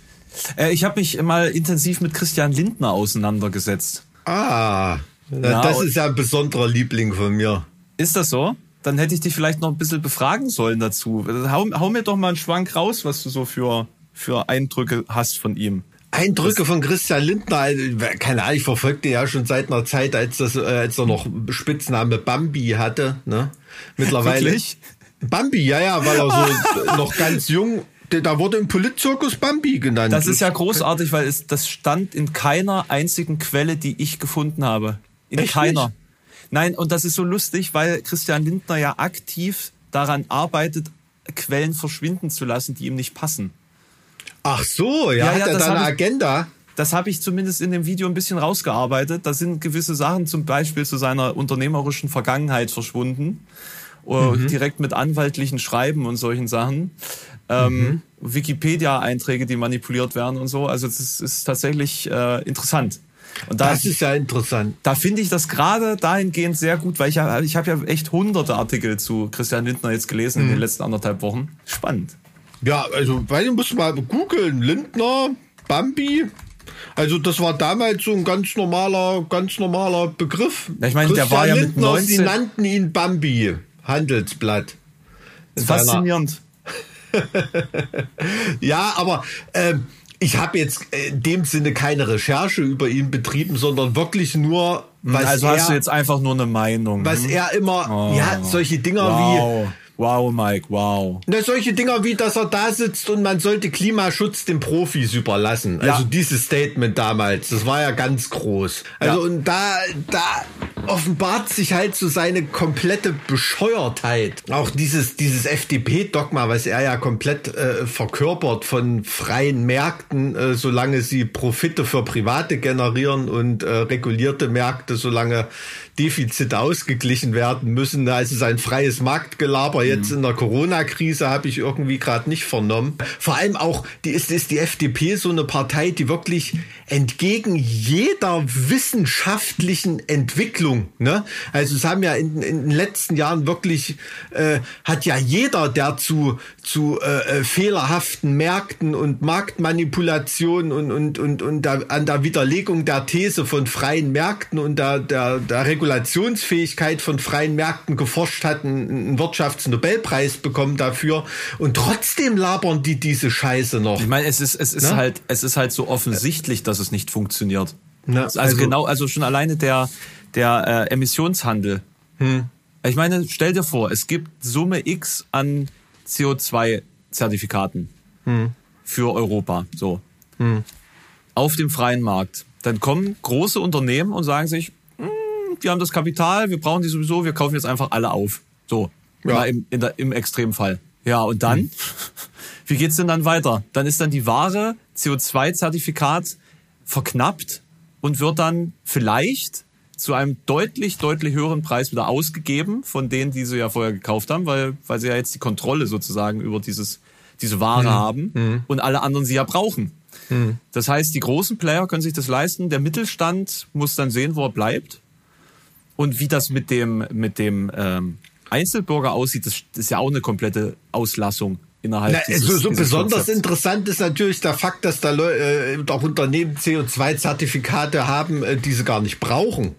Äh, ich habe mich mal intensiv mit Christian Lindner auseinandergesetzt.
Ah, ja, das ist ja ein besonderer Liebling von mir.
Ist das so? Dann hätte ich dich vielleicht noch ein bisschen befragen sollen dazu. Hau, hau mir doch mal einen Schwank raus, was du so für, für Eindrücke hast von ihm.
Eindrücke von Christian Lindner, keine Ahnung, ich verfolgte ja schon seit einer Zeit, als, das, äh, als er noch Spitzname Bambi hatte. Ne? Mittlerweile. Wirklich? Bambi, ja, ja, weil er so [LAUGHS] noch ganz jung da wurde im Politzirkus Bambi genannt.
Das ist ja großartig, weil es, das stand in keiner einzigen Quelle, die ich gefunden habe. In Echt keiner. Nicht? Nein, und das ist so lustig, weil Christian Lindner ja aktiv daran arbeitet, Quellen verschwinden zu lassen, die ihm nicht passen.
Ach so, ja, ja hat ja, er da eine Agenda?
das habe ich zumindest in dem Video ein bisschen rausgearbeitet. Da sind gewisse Sachen zum Beispiel zu seiner unternehmerischen Vergangenheit verschwunden. Mhm. Direkt mit anwaltlichen Schreiben und solchen Sachen. Ähm, mhm. Wikipedia-Einträge, die manipuliert werden und so. Also das ist tatsächlich äh, interessant.
Und da, das ist ja interessant.
Da finde ich das gerade dahingehend sehr gut, weil ich ja, ich habe ja echt hunderte Artikel zu Christian Lindner jetzt gelesen mhm. in den letzten anderthalb Wochen. Spannend.
Ja, also, weil du musst mal googeln. Lindner, Bambi. Also das war damals so ein ganz normaler, ganz normaler Begriff.
Ja, ich meine, der war ja mit Lindner, 19...
Sie nannten ihn Bambi, Handelsblatt.
Faszinierend. [LAUGHS]
ja, aber ähm, ich habe jetzt in dem Sinne keine Recherche über ihn betrieben, sondern wirklich nur,
was also er, hast du jetzt einfach nur eine Meinung.
Was hm? er immer, oh. ja, solche Dinger wow. wie
Wow, Mike, wow.
Na, solche Dinger wie, dass er da sitzt und man sollte Klimaschutz den Profis überlassen. Ja. Also dieses Statement damals, das war ja ganz groß. Also ja. und da, da offenbart sich halt so seine komplette Bescheuertheit. Auch dieses, dieses FDP-Dogma, was er ja komplett äh, verkörpert von freien Märkten, äh, solange sie Profite für Private generieren und äh, regulierte Märkte, solange Defizite ausgeglichen werden müssen. Also sein freies Marktgelaber jetzt mhm. in der Corona-Krise habe ich irgendwie gerade nicht vernommen. Vor allem auch, die ist, ist die FDP so eine Partei, die wirklich entgegen jeder wissenschaftlichen Entwicklung, ne? Also es haben ja in, in den letzten Jahren wirklich, äh, hat ja jeder, der zu, zu äh, äh fehlerhaften Märkten und Marktmanipulationen und, und, und, und da, an der Widerlegung der These von freien Märkten und der, der, der Regulation Regulationsfähigkeit von freien Märkten geforscht hat, einen Wirtschaftsnobelpreis bekommen dafür und trotzdem labern die diese Scheiße noch.
Ich meine, es ist es ist ne? halt es ist halt so offensichtlich, dass es nicht funktioniert. Ne? Also, also, genau, also schon alleine der der äh, Emissionshandel. Hm. Ich meine, stell dir vor, es gibt Summe X an CO2-Zertifikaten hm. für Europa. So. Hm. Auf dem freien Markt. Dann kommen große Unternehmen und sagen sich, wir haben das Kapital, wir brauchen die sowieso, wir kaufen jetzt einfach alle auf. So, ja. im, in der, im Extremfall. Ja, und dann? Mhm. [LAUGHS] Wie geht's denn dann weiter? Dann ist dann die Ware CO2-Zertifikat verknappt und wird dann vielleicht zu einem deutlich, deutlich höheren Preis wieder ausgegeben von denen, die sie ja vorher gekauft haben, weil, weil sie ja jetzt die Kontrolle sozusagen über dieses, diese Ware mhm. haben mhm. und alle anderen sie ja brauchen. Mhm. Das heißt, die großen Player können sich das leisten, der Mittelstand muss dann sehen, wo er bleibt und wie das mit dem, mit dem ähm, Einzelbürger aussieht, das, das ist ja auch eine komplette Auslassung innerhalb Na,
dieses, so, so dieses besonders Konzepts. interessant ist natürlich der Fakt, dass da äh, auch Unternehmen CO2-Zertifikate haben, äh, die sie gar nicht brauchen.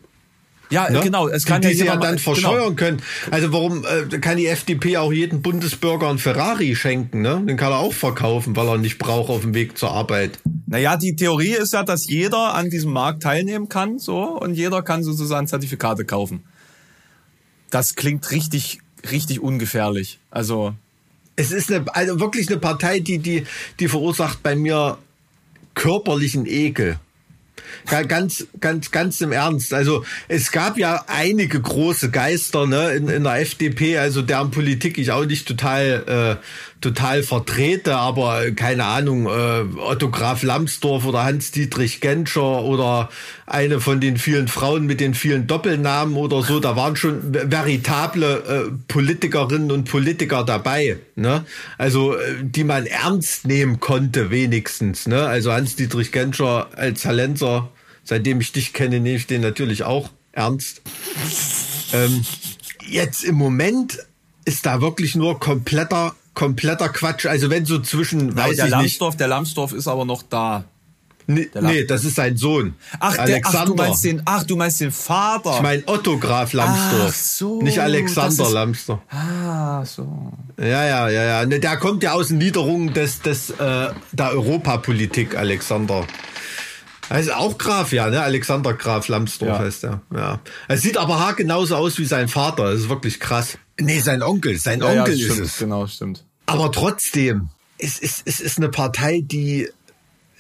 Ja, ne? genau.
Es kann die, ja, die ja dann genau. verscheuern genau. können. Also warum äh, kann die FDP auch jeden Bundesbürger ein Ferrari schenken? Ne? Den kann er auch verkaufen, weil er nicht braucht auf dem Weg zur Arbeit.
Naja, die Theorie ist ja, dass jeder an diesem Markt teilnehmen kann, so und jeder kann sozusagen Zertifikate kaufen. Das klingt richtig, richtig ungefährlich. Also
es ist eine, also wirklich eine Partei, die die die verursacht bei mir körperlichen Ekel. Ganz, ganz, ganz im Ernst. Also es gab ja einige große Geister ne, in, in der FDP, also deren Politik ich auch nicht total äh, total vertrete, aber keine Ahnung, äh, Otto Graf Lambsdorff oder Hans-Dietrich Genscher oder eine von den vielen Frauen mit den vielen Doppelnamen oder so, da waren schon veritable äh, Politikerinnen und Politiker dabei, ne? Also, äh, die man ernst nehmen konnte, wenigstens, ne? Also Hans-Dietrich Genscher als Talenzer, seitdem ich dich kenne, nehme ich den natürlich auch ernst. Ähm, jetzt im Moment ist da wirklich nur kompletter kompletter Quatsch. Also wenn so zwischen,
weiß der ich Lambsdorff, nicht. Der Lambsdorff ist aber noch da.
Nee, nee, das ist sein Sohn.
Ach, der, ach, du meinst den, ach, du meinst den Vater.
Ich meine Otto Graf Lambsdorff. So. Nicht Alexander ist, Lambsdorff.
Ah, so.
Ja, ja, ja, ja. Ne, der kommt ja aus den Niederungen des, des, äh, der Europapolitik, Alexander. Also auch Graf, ja, ne? Alexander Graf Lambsdorff ja. heißt er. Ja. Er sieht aber genauso aus wie sein Vater. Das ist wirklich krass. Nee, sein Onkel. Sein ja, Onkel
ja,
ist
stimmt,
es.
Genau, stimmt.
Aber trotzdem, es ist, es ist eine Partei, die,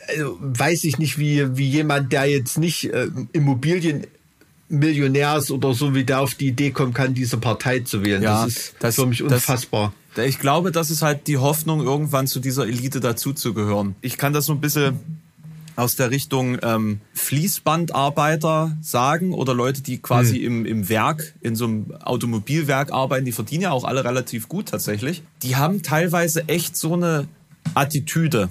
also weiß ich nicht, wie, wie jemand, der jetzt nicht äh, Immobilienmillionär ist oder so, wie der auf die Idee kommen kann, diese Partei zu wählen. Ja, das ist das, für mich unfassbar.
Das, ich glaube, das ist halt die Hoffnung, irgendwann zu dieser Elite dazuzugehören. Ich kann das so ein bisschen aus der Richtung ähm, Fließbandarbeiter sagen oder Leute, die quasi
Hm.
im, im Werk, in so einem Automobilwerk arbeiten, die verdienen ja auch alle relativ gut tatsächlich. Die haben teilweise echt so eine Attitüde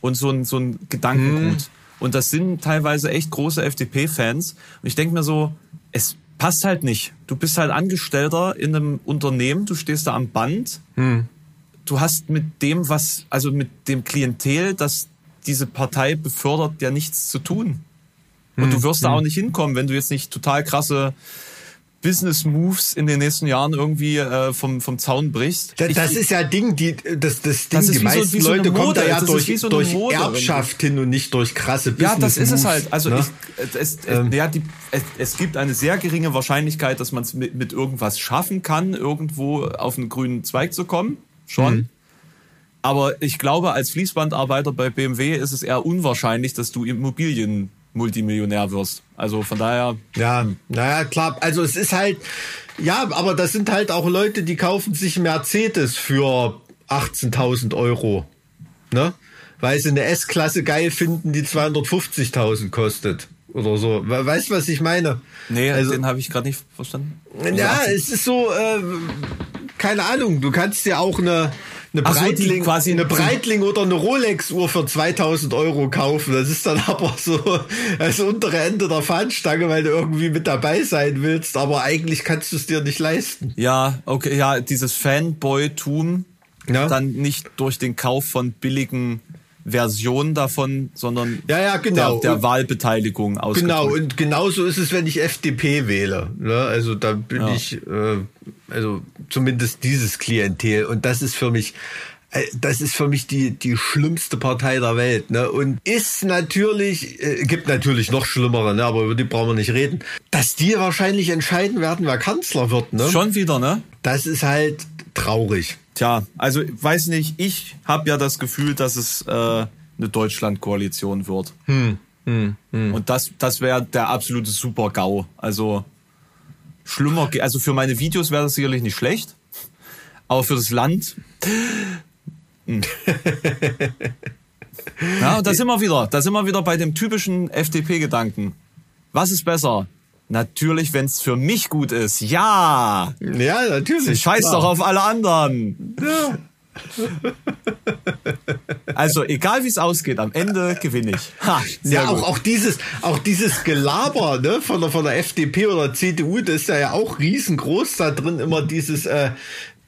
und so ein, so ein Gedankengut.
Hm.
Und das sind teilweise echt große FDP-Fans. Und ich denke mir so, es passt halt nicht. Du bist halt Angestellter in einem Unternehmen, du stehst da am Band. Du hast mit dem, was, also mit dem Klientel, das diese Partei befördert, ja nichts zu tun. Und du wirst da auch nicht hinkommen, wenn du jetzt nicht total krasse Business Moves in den nächsten Jahren irgendwie äh, vom, vom Zaun brichst.
Das,
Ich-
das ist ja Ding, die, das, das Ding,
Das
die
so-
meisten
so
Leute kommen
Mode.
da ja
Das
durch,
so
durch
Mode,
Erbschaft hin und nicht durch krasse Business
Ja, das ist es
Moves,
halt. Also
ne?
ich, es, es, ja, die, es, es gibt eine sehr geringe Wahrscheinlichkeit, dass man es mit, mit irgendwas schaffen kann, irgendwo auf einen grünen Zweig zu kommen. Schon.
Mhm.
Aber ich glaube, als Fließbandarbeiter bei BMW ist es eher unwahrscheinlich, dass du Immobilien-Multimillionär wirst. Also von daher,
Ja, naja, klar. Also es ist halt, ja, aber das sind halt auch Leute, die kaufen sich Mercedes für 18.000 Euro. Ne? Weil sie eine S-Klasse geil finden, die 250.000 kostet. Oder so. We- Weißt du, was ich meine?
nee,
also,
den habe ich gerade nicht verstanden.
ja,
Also,
es ist so, äh, keine Ahnung, du kannst dir auch eine, eine
Ach so,
Breitling,
quasi-
eine Breitling oder eine Rolex-Uhr für 2000 Euro kaufen. Das ist dann [LAUGHS] aber so das untere Ende der Fahnenstange, weil du irgendwie mit dabei sein willst, aber eigentlich kannst du es dir nicht leisten.
Ja, okay, ja, dieses Fanboy-Tum
Ja.
dann nicht durch den Kauf von billigen Versionen davon, sondern
Ja, ja, genau.
der, der
Und-
Wahlbeteiligung ausgedrückt.
Genau, und genauso ist es, wenn ich FDP wähle. Ne? Also da bin
Ja.
ich, äh, also zumindest dieses Klientel. Und das ist für mich, äh, das ist für mich die, die schlimmste Partei der Welt. Ne? Und ist natürlich, äh, gibt natürlich noch schlimmere, ne? aber über die brauchen wir nicht reden, dass die wahrscheinlich entscheiden werden, wer Kanzler wird. Ne?
Schon wieder, ne?
Das ist halt traurig.
Tja, also weiß nicht, ich habe ja das Gefühl, dass es äh, eine Deutschland-Koalition wird.
Hm,
Und das, das wäre der absolute Super-GAU. Also schlimmer, also für meine Videos wäre das sicherlich nicht schlecht, aber für das Land. hm. [LAUGHS] Ja, und da sind wir wieder. Da sind wir wieder bei dem typischen FDP-Gedanken. Was ist besser? Natürlich, wenn es für mich gut ist. Ja!
Ja, natürlich.
Scheiß
klar.
doch auf alle anderen. [LAUGHS] Also, egal wie es ausgeht, am Ende gewinne ich. Ha,
Ja, auch,
gut.
auch dieses, auch dieses Gelaber, ne, von der, von der FDP oder CDU, das ist ja, ja auch riesengroß da drin, immer dieses, äh,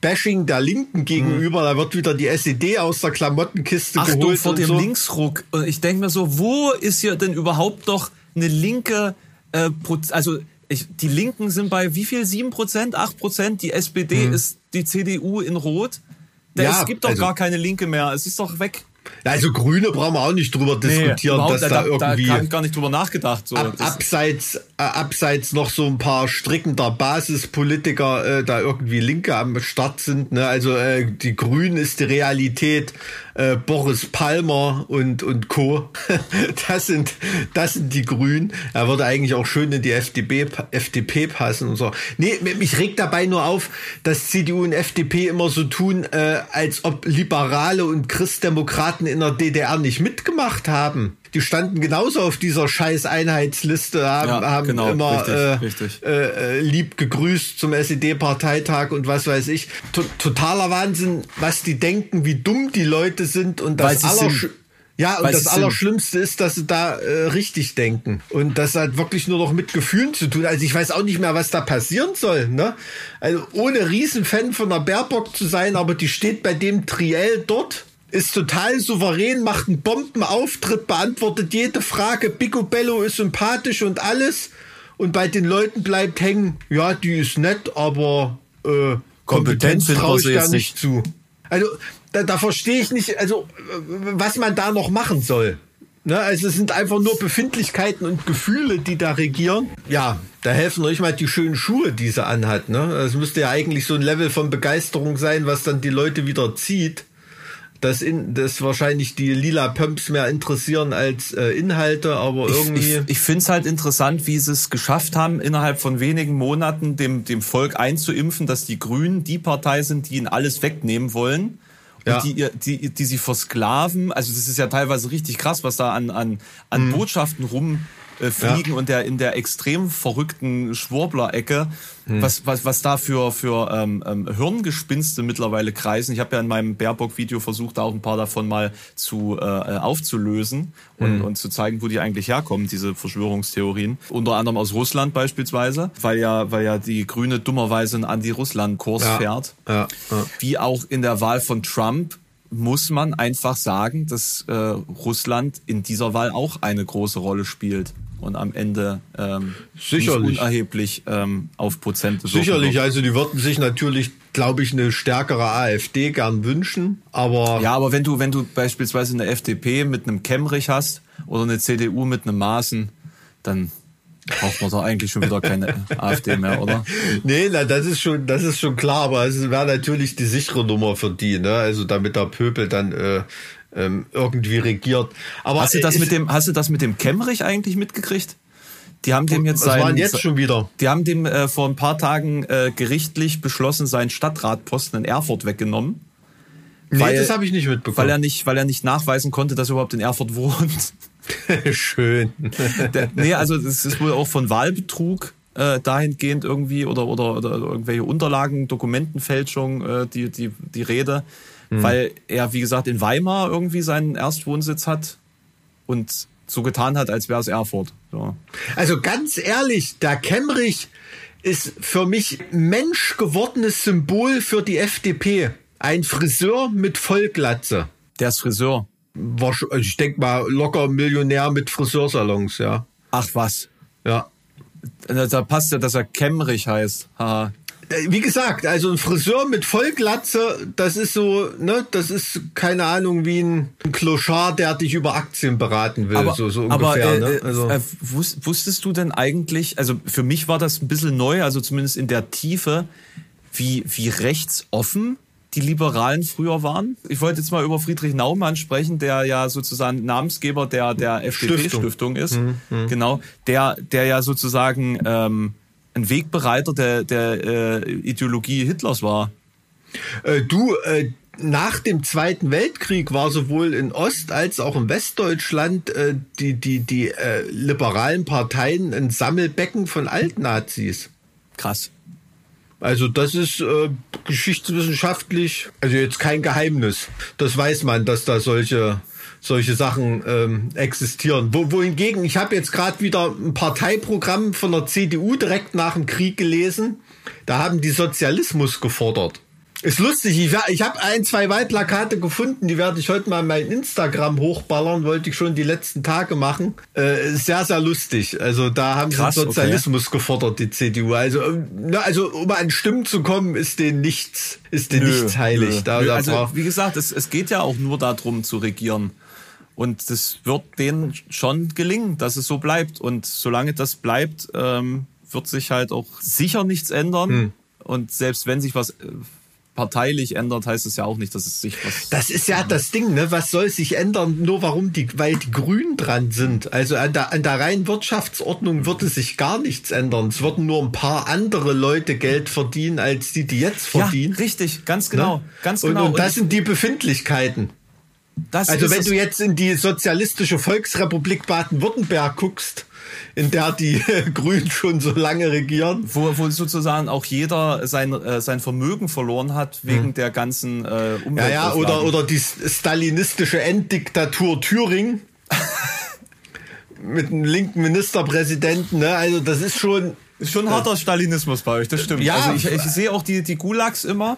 Bashing der Linken gegenüber, da wird wieder die SED aus der Klamottenkiste
Achtung
geholt
vor
und
dem
so.
Linksruck. Und ich denke mir so, wo ist hier denn überhaupt noch eine linke, äh, also ich, die Linken sind bei wie viel? 7 Prozent, 8 Prozent? Die SPD ist die CDU in Rot. Da,
Hm. Ja,
es gibt doch
also-
gar keine Linke mehr. Es ist doch weg.
Also Grüne brauchen wir auch nicht drüber diskutieren,
überhaupt,
dass da, irgendwie
Da habe ich gar nicht drüber nachgedacht. So.
ab, abseits, äh, abseits noch so ein paar strickender Basispolitiker äh, da irgendwie Linke am Start sind. Ne? Also äh, die Grünen ist die Realität. Äh, Boris Palmer und und Co. [LAUGHS] das sind das sind die Grünen. Er würde eigentlich auch schön in die FDP FDP passen und so. Nee, mich regt dabei nur auf, dass CDU und FDP immer so tun, äh, als ob Liberale und Christdemokraten in der DDR nicht mitgemacht haben. Die standen genauso auf dieser scheiß Einheitsliste, haben,
Ja,
haben
genau,
immer
richtig,
äh,
richtig.
Äh, äh, lieb gegrüßt zum SED-Parteitag und was weiß ich. To totaler Wahnsinn, was die denken, wie dumm die Leute sind und das aller ja, und
Weil
das. Allerschlimmste ist, dass sie da äh, richtig denken. Und das hat wirklich nur noch mit Gefühlen zu tun. Also ich weiß auch nicht mehr, was da passieren soll. Ne? Also ohne Riesenfan von der Baerbock zu sein, aber die steht bei dem Triell dort, ist total souverän, macht einen Bombenauftritt, beantwortet jede Frage. Picobello ist sympathisch und alles. Und bei den Leuten bleibt hängen, ja, die ist nett, aber äh, Kompetenz
wir
traue ich da nicht zu. Also da, da verstehe ich nicht, also was man da noch machen soll. Ne, also es sind einfach nur Befindlichkeiten und Gefühle, die da regieren. Ja, da helfen euch mal die schönen Schuhe, die sie anhat. Ne? Es müsste ja eigentlich so ein Level von Begeisterung sein, was dann die Leute wieder zieht. Dass, in, dass wahrscheinlich die lila Pumps mehr interessieren als äh, Inhalte, aber
Ich,
irgendwie.
ich, ich finde es halt interessant, wie sie es geschafft haben, innerhalb von wenigen Monaten dem, dem Volk einzuimpfen, dass die Grünen die Partei sind, die ihnen alles wegnehmen wollen.
Ja.
die, ihr- die, die sie versklaven. Also das ist ja teilweise richtig krass, was da an, an, an Botschaften rumfliegen äh, fliegen und der in der extrem verrückten Schwurbler-Ecke, was, was, was da für, für ähm, ähm, Hirngespinste mittlerweile kreisen. Ich habe ja in meinem Baerbock-Video versucht, da auch ein paar davon mal zu äh, äh, aufzulösen und, und zu zeigen, wo die eigentlich herkommen, diese Verschwörungstheorien. Unter anderem aus Russland beispielsweise, weil ja, weil ja die Grüne dummerweise einen Anti-Russland-Kurs
Ja.
fährt
Ja, ja.
wie auch in der Wahl von Trump muss man einfach sagen, dass äh, Russland in dieser Wahl auch eine große Rolle spielt und am Ende ähm,
Sicherlich.
nicht unerheblich ähm, auf Prozente
Sicherlich, also die würden sich natürlich, glaube ich, eine stärkere AfD gern wünschen, aber
Ja, aber wenn du wenn du beispielsweise eine FDP mit einem Kemmerich hast oder eine CDU mit einem Maaßen, dann braucht man doch eigentlich schon wieder keine AfD mehr, oder?
Nee, na, das ist schon, das ist schon klar, aber es wäre natürlich die sichere Nummer für die, ne? Also damit der Pöbel dann äh, ähm, irgendwie regiert. Aber
Hast du das
es-
mit dem hast du das mit dem Kemmerich eigentlich mitgekriegt? Die haben dem jetzt
was war denn
seinen-
jetzt schon wieder?
Die haben dem äh, vor ein paar Tagen äh, gerichtlich beschlossen, seinen Stadtratposten in Erfurt weggenommen,
Nee,
weil-
das habe ich nicht
weil
mitbekommen.
er nicht, weil er nicht nachweisen konnte, dass er überhaupt in Erfurt wohnt. [LAUGHS]
Schön.
Der, nee, also das ist wohl auch von Wahlbetrug äh, dahingehend irgendwie oder, oder, oder irgendwelche Unterlagen, Dokumentenfälschung, äh, die, die, die Rede, weil er, wie gesagt, in Weimar irgendwie seinen Erstwohnsitz hat und so getan hat, als wäre es Erfurt. So.
Also ganz ehrlich, der Kemmerich ist für mich menschgewordenes Symbol für die FDP. Ein Friseur mit Vollglatze.
Der ist Friseur.
Also Ich denke mal locker Millionär mit Friseursalons, ja.
Ach was.
Ja.
Da passt ja, dass er Kemmerich heißt. Haha.
Äh, Wie gesagt, also ein Friseur mit Vollglatze, das ist so, ne, das ist keine Ahnung wie ein Clochard, der dich über Aktien beraten will, so, so ungefähr.
äh,
ne?
äh,
also,
äh, wus- wusstest du denn eigentlich, also für mich war das ein bisschen neu, also zumindest in der Tiefe, wie, wie rechtsoffen die Liberalen früher waren? Ich wollte jetzt mal über Friedrich Naumann sprechen, der ja sozusagen Namensgeber der, der FDP-Stiftung ist.
Mhm,
Genau. Der, der ja sozusagen ähm, ein Wegbereiter der, der äh, Ideologie Hitlers war.
äh, du, äh, nach dem Zweiten Weltkrieg war sowohl in Ost- als auch in Westdeutschland äh, die, die, die äh, liberalen Parteien ein Sammelbecken von Altnazis.
Krass.
Also das ist äh, geschichtswissenschaftlich, also jetzt kein Geheimnis. Das weiß man, dass da solche solche Sachen ähm, existieren. Wo, wohingegen, ich habe jetzt gerade wieder ein Parteiprogramm von der CDU direkt nach dem Krieg gelesen. Da haben die Sozialismus gefordert. Ist lustig, ich, ich habe ein, zwei Wahlplakate gefunden, die werde ich heute mal in mein Instagram hochballern, wollte ich schon die letzten Tage machen. Äh, sehr, sehr lustig. Also da haben
Krass,
sie
okay.
Sozialismus gefordert, die CDU. Also, ähm, na, also um an Stimmen zu kommen, ist denen nichts, ist denen nichts heilig.
Nö.
Da,
Nö,
da
also, wie gesagt, es, es geht ja auch nur darum zu regieren. Und das wird denen schon gelingen, dass es so bleibt. Und solange das bleibt, ähm, wird sich halt auch sicher nichts ändern.
Hm.
Und selbst wenn sich was äh, parteilich ändert, heißt es ja auch nicht, dass es sich was.
Das ist ja das Ding, ne? Was soll sich ändern? Nur warum die, weil die Grünen dran sind. Also an der, an der reinen Wirtschaftsordnung würde sich gar nichts ändern. Es würden nur ein paar andere Leute Geld verdienen, als die, die jetzt
ja,
verdienen.
richtig, ganz genau,
Ne?
ganz
und,
genau.
Und das
ich-
sind die Befindlichkeiten.
das
Also wenn du jetzt in die sozialistische Volksrepublik Baden-Württemberg guckst, in der die [LAUGHS] Grünen schon so lange regieren.
wo, wo sozusagen auch jeder sein, äh, sein Vermögen verloren hat wegen der ganzen äh,
Hm. Ja, ja, oder, oder die stalinistische Enddiktatur Thüringen. [LAUGHS] Mit einem linken Ministerpräsidenten, ne? Also das ist schon.
Ist schon harter Stalinismus bei euch, das stimmt.
Ja.
also ich, ich sehe auch die, die Gulags immer.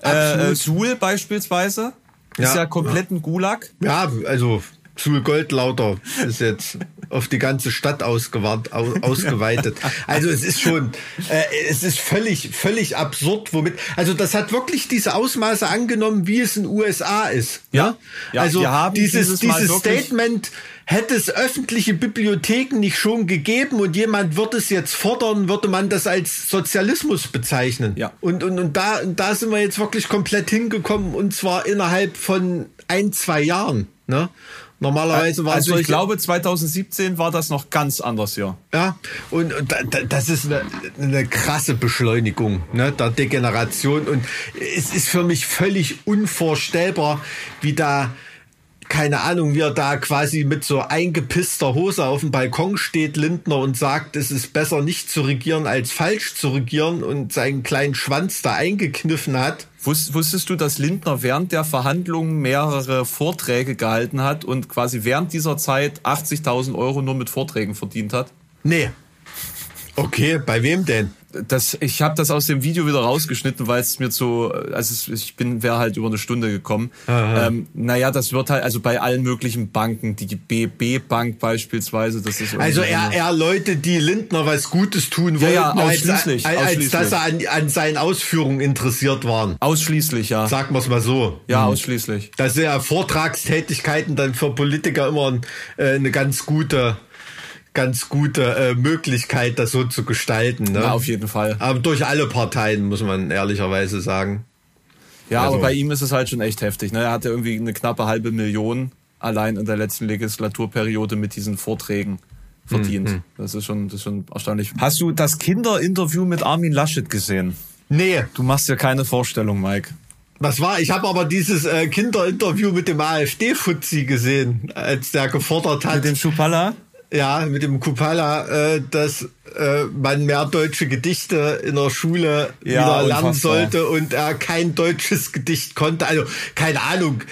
Äh,
Absolut.
äh, Suhl beispielsweise ist
Ja,
komplett ein Gulag.
Ja, also Sul Goldlauter ist jetzt auf die ganze Stadt ausgewandt, au, ausgeweitet. Also es ist schon, äh, es ist völlig, völlig absurd, womit. Also das hat wirklich diese Ausmaße angenommen, wie es in den USA ist.
Ja,
ne?
ja,
also dieses,
dieses
Statement. Hätte es öffentliche Bibliotheken nicht schon gegeben und jemand wird es jetzt fordern, würde man das als Sozialismus bezeichnen.
Ja.
Und, und, und da, und da sind wir jetzt wirklich komplett hingekommen und zwar innerhalb von ein, zwei Jahren. Ne? Normalerweise war
Also ich glaube, 2017 war das noch ganz anders, ja.
Ja, und, und da, da, das ist eine, eine krasse Beschleunigung ne, der Degeneration. Und es ist für mich völlig unvorstellbar, wie da, keine Ahnung, wie er da quasi mit so eingepisster Hose auf dem Balkon steht, Lindner, und sagt, es ist besser nicht zu regieren als falsch zu regieren und seinen kleinen Schwanz da eingekniffen hat.
Wusstest du, dass Lindner während der Verhandlungen mehrere Vorträge gehalten hat und quasi während dieser Zeit 80.000 Euro nur mit Vorträgen verdient hat?
Nee. Okay, bei wem denn?
das, ich habe das aus dem Video wieder rausgeschnitten, weil es mir so, also ich bin, wäre halt über eine Stunde gekommen. Ähm, naja, das wird halt, also bei allen möglichen Banken, die BB Bank beispielsweise, das ist
also eher, eher Leute, die Lindner was Gutes tun wollten,
ja, ja, ausschließlich,
als,
ausschließlich.
als dass er an, an seinen Ausführungen interessiert waren.
Ausschließlich, ja.
Sagen wir es mal so.
Ja, mhm. ausschließlich.
Das sind ja Vortragstätigkeiten dann für Politiker immer äh, eine ganz gute ganz gute äh, Möglichkeit, das so zu gestalten. Ne?
Ja, auf jeden Fall.
Aber durch alle Parteien, muss man ehrlicherweise sagen.
Ja, also. aber bei ihm ist es halt schon echt heftig. Ne? Er hatte irgendwie eine knappe halbe Million allein in der letzten Legislaturperiode mit diesen Vorträgen verdient. Mhm. Das ist schon, das ist schon erstaunlich. Hast du das Kinderinterview mit Armin Laschet gesehen?
Nee.
Du machst dir keine Vorstellung, Mike.
Was war? Ich habe aber dieses äh, Kinderinterview mit dem AfD-Fuzzi gesehen, als der gefordert hat.
Mit dem Schupalla?
Ja, mit dem Kupala, äh, dass äh, man mehr deutsche Gedichte in der Schule ja, wieder lernen unfassbar. sollte und er kein deutsches Gedicht konnte. Also, keine Ahnung.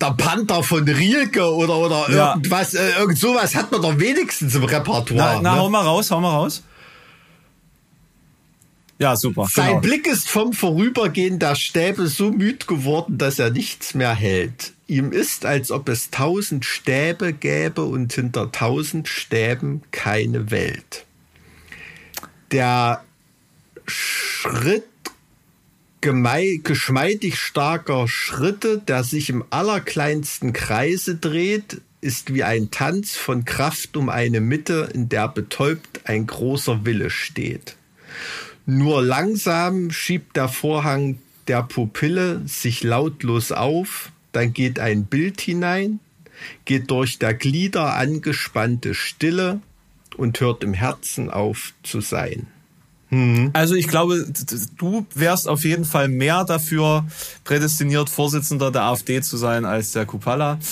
Der Panther von Rielke oder, oder ja. irgendwas, äh, irgend sowas hat man doch wenigstens im Repertoire.
Na, na ne? hau mal raus, hau mal raus. Ja, super.
Sein genau. Blick ist vom Vorübergehen der Stäbe so müd geworden, dass er nichts mehr hält. Ihm ist, als ob es tausend Stäbe gäbe und hinter tausend Stäben keine Welt. Der Schritt geschmeidig starker Schritte, der sich im allerkleinsten Kreise dreht, ist wie ein Tanz von Kraft um eine Mitte, in der betäubt ein großer Wille steht. Nur langsam schiebt der Vorhang der Pupille sich lautlos auf, dann geht ein Bild hinein, geht durch der Glieder angespannte Stille und hört im Herzen auf zu sein.
Hm. Also ich glaube, du wärst auf jeden Fall mehr dafür prädestiniert, Vorsitzender der AfD zu sein als der Kupala. [LAUGHS]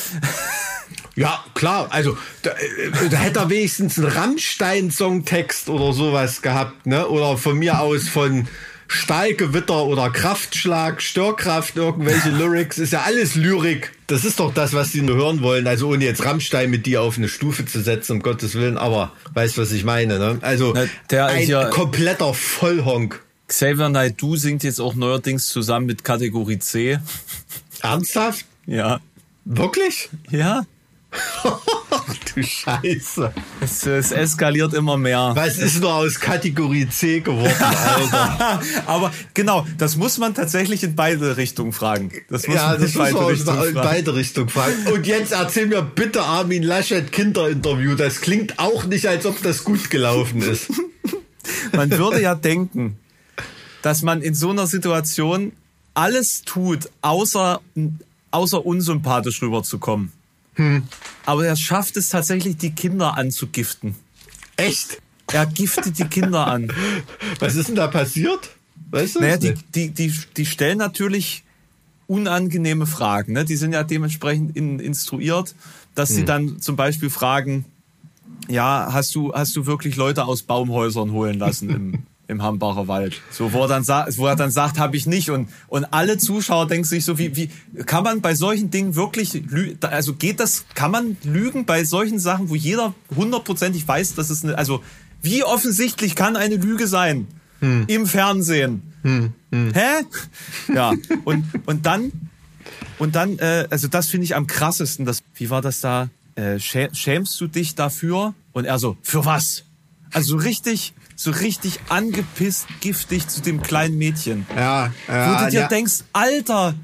Ja, klar. Also da, äh, da hätte er wenigstens einen Rammstein-Songtext oder sowas gehabt, ne? Oder von mir aus von Stahlgewitter oder Kraftschlag, Störkraft, irgendwelche Lyrics, ist ja alles Lyrik. Das ist doch das, was die nur hören wollen. Also ohne jetzt Rammstein mit dir auf eine Stufe zu setzen, um Gottes Willen, aber weißt was ich meine, ne? Also
Der
ein ja kompletter Vollhonk.
Xavier Naidoo singt jetzt auch neuerdings zusammen mit Kategorie C.
Ernsthaft?
Ja.
Wirklich?
Ja. [LAUGHS]
Du Scheiße.
Es, es, eskaliert immer mehr.
Was ist nur aus Kategorie C geworden, Alter? [LAUGHS]
Aber genau, das muss man tatsächlich in beide Richtungen fragen.
Das muss ja, man das in, beide, muss Richtungen in beide Richtungen fragen. Und jetzt erzähl mir bitte Armin Laschet Kinderinterview. Das klingt auch nicht, als ob das gut gelaufen ist. [LAUGHS]
man würde ja denken, dass man in so einer Situation alles tut, außer, außer unsympathisch rüberzukommen. Hm. Aber er schafft es tatsächlich, die Kinder anzugiften.
Echt?
Er giftet die Kinder an. [LAUGHS]
Was ist denn da passiert?
Weißt du naja, die, die, die, die stellen natürlich unangenehme Fragen. Ne? Die sind ja dementsprechend in, instruiert, dass hm. sie dann zum Beispiel fragen, ja, hast du, hast du wirklich Leute aus Baumhäusern holen lassen im, im Hambacher Wald. So, wo er dann, sagt, wo er dann sagt, habe ich nicht. Und, und alle Zuschauer denken sich so, wie, wie, kann man bei solchen Dingen wirklich, also geht das, kann man lügen bei solchen Sachen, wo jeder hundertprozentig weiß, dass es eine, also, wie offensichtlich kann eine Lüge sein? Hm. Im Fernsehen. Hm. Hm. Hä? Ja. Und, und dann, und dann, äh, also das finde ich am krassesten. Das, wie war das da? Äh, schämst du dich dafür? Und er so, für was? Also richtig, so richtig angepisst, giftig zu dem kleinen Mädchen.
Ja, ja.
Wo du dir
ja.
denkst, Alter,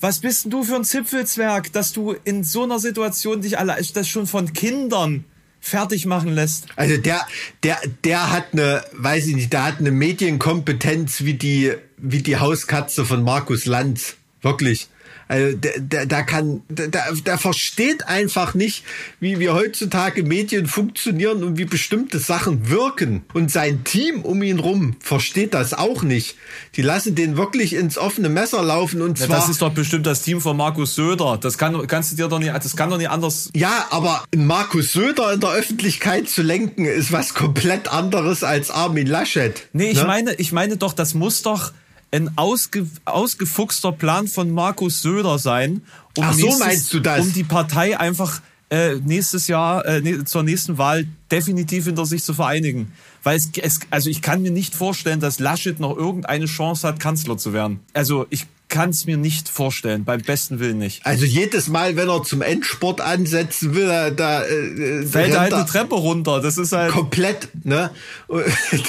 was bist denn du für ein Zipfelzwerg, dass du in so einer Situation dich alle, das schon von Kindern fertig machen lässt.
Also der, der, der hat eine, weiß ich nicht, der hat eine Medienkompetenz wie die, wie die Hauskatze von Markus Lanz. Wirklich. Also der, der, der kann, der, der versteht einfach nicht, wie wir heutzutage Medien funktionieren und wie bestimmte Sachen wirken. Und sein Team um ihn rum versteht das auch nicht. Die lassen den wirklich ins offene Messer laufen und
Ja,
zwar.
das ist doch bestimmt das Team von Markus Söder. Das kann, kannst du dir doch nicht, das kann doch nicht anders.
ja, aber Markus Söder in der Öffentlichkeit zu lenken, ist was komplett anderes als Armin Laschet.
Nee, ich
Ne?
meine, ich meine doch, das muss doch ein ausge, ausgefuchster Plan von Markus Söder sein, um,
Ach so, du das?
um die Partei einfach äh, nächstes Jahr, äh, ne, zur nächsten Wahl definitiv hinter sich zu vereinigen. Weil es, es, also ich kann mir nicht vorstellen, dass Laschet noch irgendeine Chance hat, Kanzler zu werden. Also ich kann es mir nicht vorstellen, beim besten Willen nicht.
Also jedes Mal, wenn er zum Endsport ansetzen will, da, da äh,
Fällt
rennt
halt
er
eine Treppe runter. Das ist halt.
komplett, ne? [LAUGHS]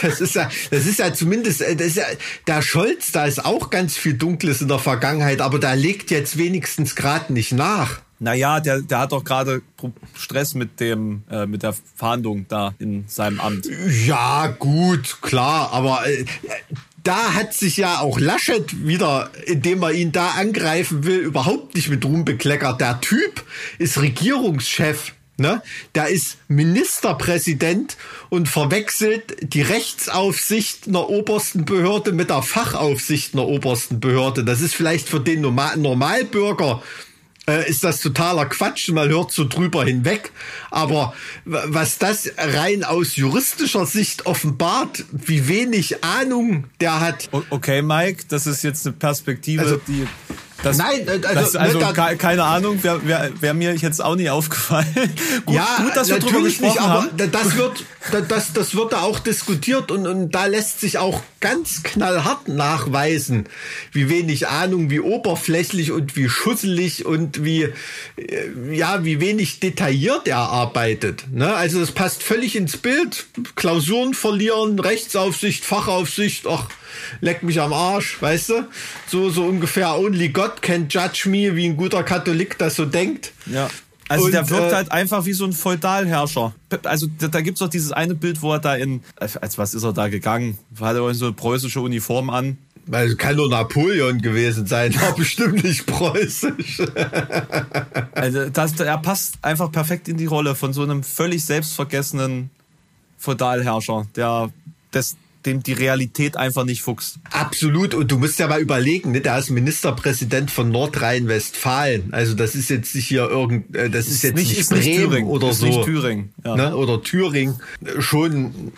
Das ist ja, das ist ja zumindest, äh, das ist ja, der Scholz, da ist auch ganz viel Dunkles in der Vergangenheit, aber da legt jetzt wenigstens gerade nicht nach.
Naja, der, der hat doch gerade Stress mit dem, äh, mit der Fahndung da in seinem Amt.
Ja, gut, klar, aber äh, da hat sich ja auch Laschet wieder, indem er ihn da angreifen will, überhaupt nicht mit Ruhm bekleckert. Der Typ ist Regierungschef. Ne? Der ist Ministerpräsident und verwechselt die Rechtsaufsicht einer obersten Behörde mit der Fachaufsicht einer obersten Behörde. Das ist vielleicht für den Normal Normalbürger äh, ist das totaler Quatsch, man hört so drüber hinweg. Aber was das rein aus juristischer Sicht offenbart, wie wenig Ahnung der hat.
Okay, Mike, das ist jetzt eine Perspektive,
Also-
die. Das,
Nein, äh, also,
das, also
ne, da-
ke- keine Ahnung, wäre wär, wär mir jetzt auch nie aufgefallen. [LAUGHS] gut,
ja,
gut, dass wir drüber gesprochen
nicht, aber
haben.
da- das wird, da- das, das wird da auch diskutiert und, und da lässt sich auch ganz knallhart nachweisen, wie wenig Ahnung, wie oberflächlich und wie schusselig und wie, äh, ja, wie wenig detailliert er arbeitet. Ne? Also das passt völlig ins Bild. Klausuren verlieren, Rechtsaufsicht, Fachaufsicht, ach, leck mich am Arsch, weißt du? So, so ungefähr only God can judge me, wie ein guter Katholik das so denkt.
Ja. Also
Und,
der wirkt
äh,
halt einfach wie so ein Feudalherrscher. Also da, da gibt's doch dieses eine Bild, wo er da in, als was ist er da gegangen? Hat er so eine preußische Uniform an?
Weil kann nur Napoleon gewesen sein, [LAUGHS] war bestimmt nicht preußisch. [LAUGHS]
Also das, er passt einfach perfekt in die Rolle von so einem völlig selbstvergessenen Feudalherrscher, der das, dem die Realität einfach nicht fuchst.
Absolut. Und du musst ja mal überlegen, ne? der ist Ministerpräsident von Nordrhein-Westfalen. Also das ist jetzt nicht hier irgend, äh, das ist jetzt nicht,
ist nicht
Bremen
Thüringen,
oder
ist
so.
nicht Thüringen. Ja.
Ne? Oder Thüringen. Schon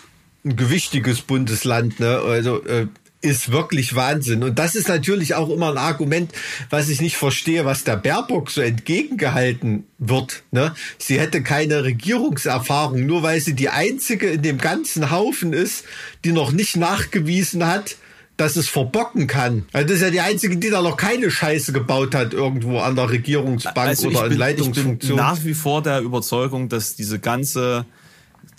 ein gewichtiges Bundesland. Ne? Also äh, ist wirklich Wahnsinn. Und das ist natürlich auch immer ein Argument, was ich nicht verstehe, was der Baerbock so entgegengehalten wird. Ne? Sie hätte keine Regierungserfahrung, nur weil sie die einzige in dem ganzen Haufen ist, die noch nicht nachgewiesen hat, dass es verbocken kann. Also das ist ja die einzige, die da noch keine Scheiße gebaut hat irgendwo an der Regierungsbank
Also
oder in
ich bin, ich bin
Leitungsfunktion.
nach wie vor der Überzeugung, dass diese ganze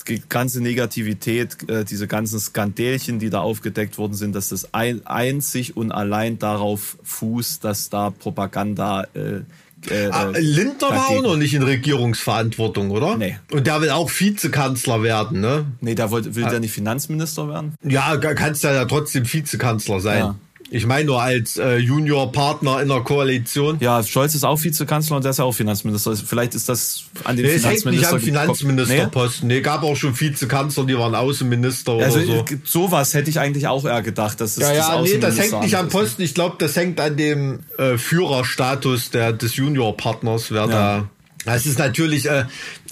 die ganze Negativität, äh, diese ganzen Skandälchen, die da aufgedeckt worden sind, dass das ein, einzig und allein darauf fußt, dass da Propaganda äh, äh,
Ah, Lindner war auch noch nicht in Regierungsverantwortung, oder?
Nee.
Und der will auch Vizekanzler werden, ne?
Nee, der wollte, will der nicht Finanzminister werden?
Ja, kannst ja trotzdem Vizekanzler sein.
Ja.
Ich meine nur als äh, Juniorpartner in der Koalition.
Ja, Scholz ist auch Vizekanzler und der ist ja auch Finanzminister. Vielleicht ist das an den
Nee, es hängt nicht
Finanzminister
am. Finanzministerposten. Nee, gab auch schon Vizekanzler, die waren Außenminister
Nee? Also
oder so.
es gibt sowas hätte ich eigentlich auch eher gedacht, dass es
Ja,
das
ja, nee, das hängt nicht am. Posten. Ich glaube, das hängt an dem äh, Führerstatus der, des Juniorpartners, wer
Ja.
da. Das ist natürlich äh,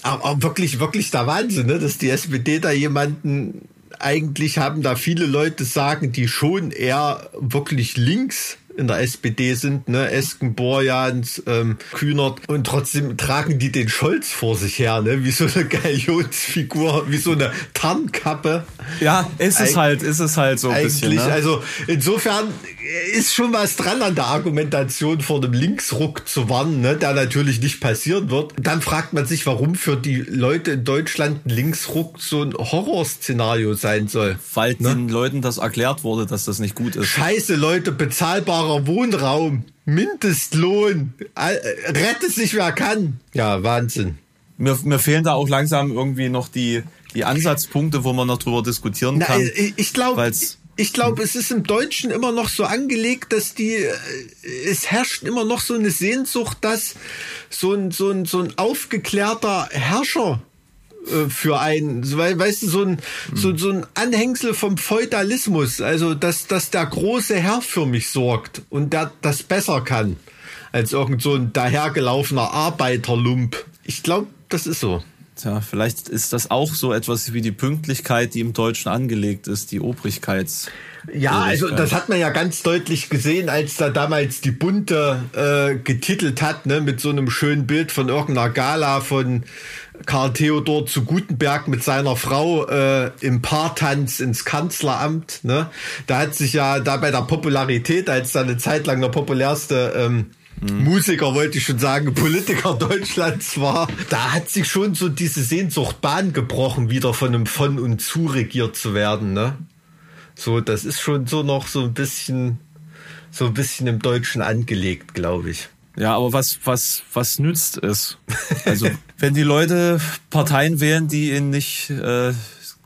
auch, auch wirklich, wirklich der Wahnsinn, ne? dass die SPD da jemanden eigentlich haben da viele Leute sagen, die schon eher wirklich links in der SPD sind, ne, Esken, Borjans, ähm, Kühnert und trotzdem tragen die den Scholz vor sich her, ne, wie so eine Galionsfigur, wie so eine Tarnkappe.
Ja, ist es
Eig-
halt, ist es halt so ein
Eigentlich,
bisschen. Ne?
also insofern ist schon was dran an der Argumentation vor dem Linksruck zu warnen, ne, der natürlich nicht passieren wird. Dann fragt man sich, warum für die Leute in Deutschland ein Linksruck so ein Horrorszenario sein soll.
weil
ne?
den Leuten das erklärt wurde, dass das nicht gut ist.
Scheiße, Leute, bezahlbarer Wohnraum, Mindestlohn, rette sich wer kann. Ja, Wahnsinn.
Mir, mir fehlen da auch langsam irgendwie noch die, die Ansatzpunkte, wo man noch drüber diskutieren kann.
ich ich glaube, ich glaube, es ist im Deutschen immer noch so angelegt, dass die, äh, es herrscht immer noch so eine Sehnsucht, dass so ein, so ein, so ein aufgeklärter Herrscher äh, für einen, weißt du, so ein, so, so ein Anhängsel vom Feudalismus, also dass, dass der große Herr für mich sorgt und der das besser kann als irgend so ein dahergelaufener Arbeiterlump. Ich glaube, das ist so.
Tja, vielleicht ist das auch so etwas wie die Pünktlichkeit, die im Deutschen angelegt ist, die Obrigkeits.
Ja, also das hat man ja ganz deutlich gesehen, als da damals die Bunte äh, getitelt hat, ne, mit so einem schönen Bild von irgendeiner Gala von Karl Theodor zu Gutenberg mit seiner Frau äh, im Paartanz ins Kanzleramt. Ne? Da hat sich ja da bei der Popularität, als da eine Zeit lang der populärste ähm, mhm. Musiker, wollte ich schon sagen, Politiker Deutschlands war, da hat sich schon so diese Sehnsucht Bahn gebrochen, wieder von einem von und zu regiert zu werden, ne? So, das ist schon so noch so ein bisschen, so ein bisschen im Deutschen angelegt, glaube ich.
Ja, aber was, was, was nützt es? Also, [LAUGHS] wenn die Leute Parteien wählen, die ihnen nicht äh,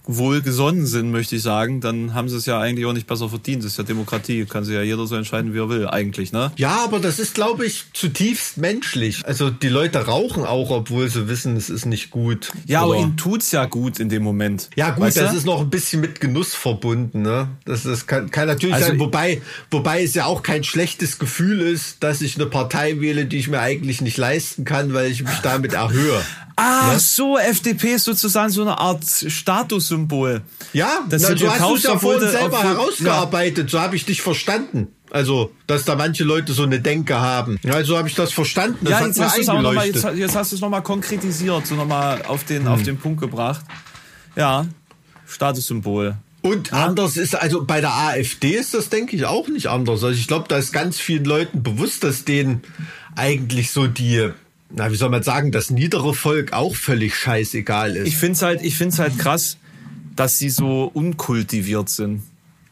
wohlgesonnen sind, möchte ich sagen, dann haben sie es ja eigentlich auch nicht besser verdient. Das ist ja Demokratie, kann sich ja jeder so entscheiden, wie er will, eigentlich, ne?
Ja, aber das ist, glaube ich, zutiefst menschlich. Also die Leute rauchen auch, obwohl sie wissen, es ist nicht gut.
Ja, Oder aber ihnen tut's ja gut in dem Moment.
Ja, gut, weißt das du? ist noch ein bisschen mit Genuss verbunden, ne? Das, das kann, kann natürlich also sein, wobei, wobei es ja auch kein schlechtes Gefühl ist, dass ich eine Partei wähle, die ich mir eigentlich nicht leisten kann, weil ich mich [LAUGHS] damit erhöhe.
Ah, ne? so, FDP ist sozusagen so eine Art Statussymbol.
Ja, das na, du hast es ja vorhin selber herausgearbeitet, ja. so habe ich dich verstanden. Also, dass da manche Leute so eine Denke haben. Ja, so habe ich das verstanden. Das
ja, jetzt hast, noch mal, jetzt, jetzt, hast du es nochmal konkretisiert, so nochmal auf den, hm. auf den Punkt gebracht. Ja, Statussymbol.
Und ja. anders ist, also bei der AfD ist das, denke ich, auch nicht anders. Also ich glaube, da ist ganz vielen Leuten bewusst, dass denen eigentlich so die na, wie soll man sagen, das niedere Volk auch völlig scheißegal ist.
Ich finde es halt, ich find's halt krass, dass sie so unkultiviert sind.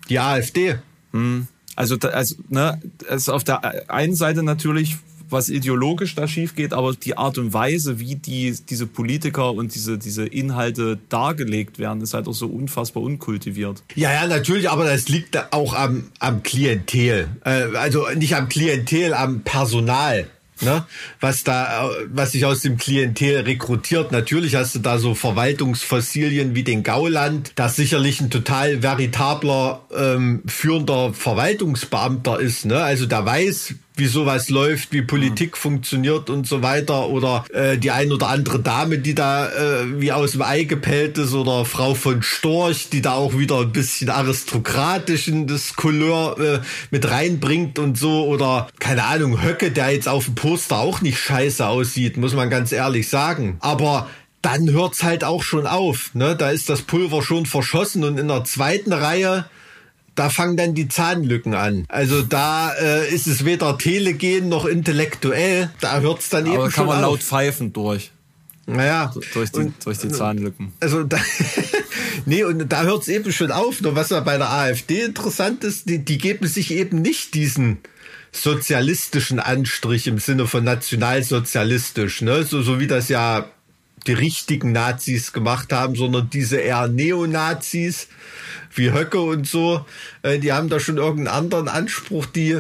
Die AfD.
Hm. Also, also, ne, es ist auf der einen Seite natürlich, was ideologisch da schief geht, aber die Art und Weise, wie die, diese Politiker und diese, diese Inhalte dargelegt werden, ist halt auch so unfassbar unkultiviert.
Ja, ja, natürlich, aber das liegt auch am, am Klientel. Äh, also nicht am Klientel, am Personal ne? was da, was sich aus dem Klientel rekrutiert. Natürlich hast du da so Verwaltungsfossilien wie den Gauland, das sicherlich ein total veritabler ähm, führender Verwaltungsbeamter ist. Ne? Also der weiß, wie sowas läuft, wie Politik mhm. funktioniert und so weiter. Oder äh, die ein oder andere Dame, die da äh, wie aus dem Ei gepellt ist, oder Frau von Storch, die da auch wieder ein bisschen aristokratischen das Couleur äh, mit reinbringt und so. Oder keine Ahnung, Höcke, der jetzt auf dem Poster auch nicht scheiße aussieht, muss man ganz ehrlich sagen. Aber dann hört's halt auch schon auf. Ne? Da ist das Pulver schon verschossen und in der zweiten Reihe da fangen dann die Zahnlücken an. Also da äh, ist es weder telegen noch intellektuell. Da hört es dann Aber eben kann
schon man
auf.
laut pfeifen durch.
Naja.
Durch die, und, durch die Zahnlücken.
Also da, [LAUGHS] nee, und da hört es eben schon auf. Nur was ja bei der AfD interessant ist, die, die geben sich eben nicht diesen sozialistischen Anstrich im Sinne von nationalsozialistisch, ne? So, so wie das ja die richtigen Nazis gemacht haben, sondern diese eher Neonazis, wie Höcke und so, äh, die haben da schon irgendeinen anderen Anspruch, die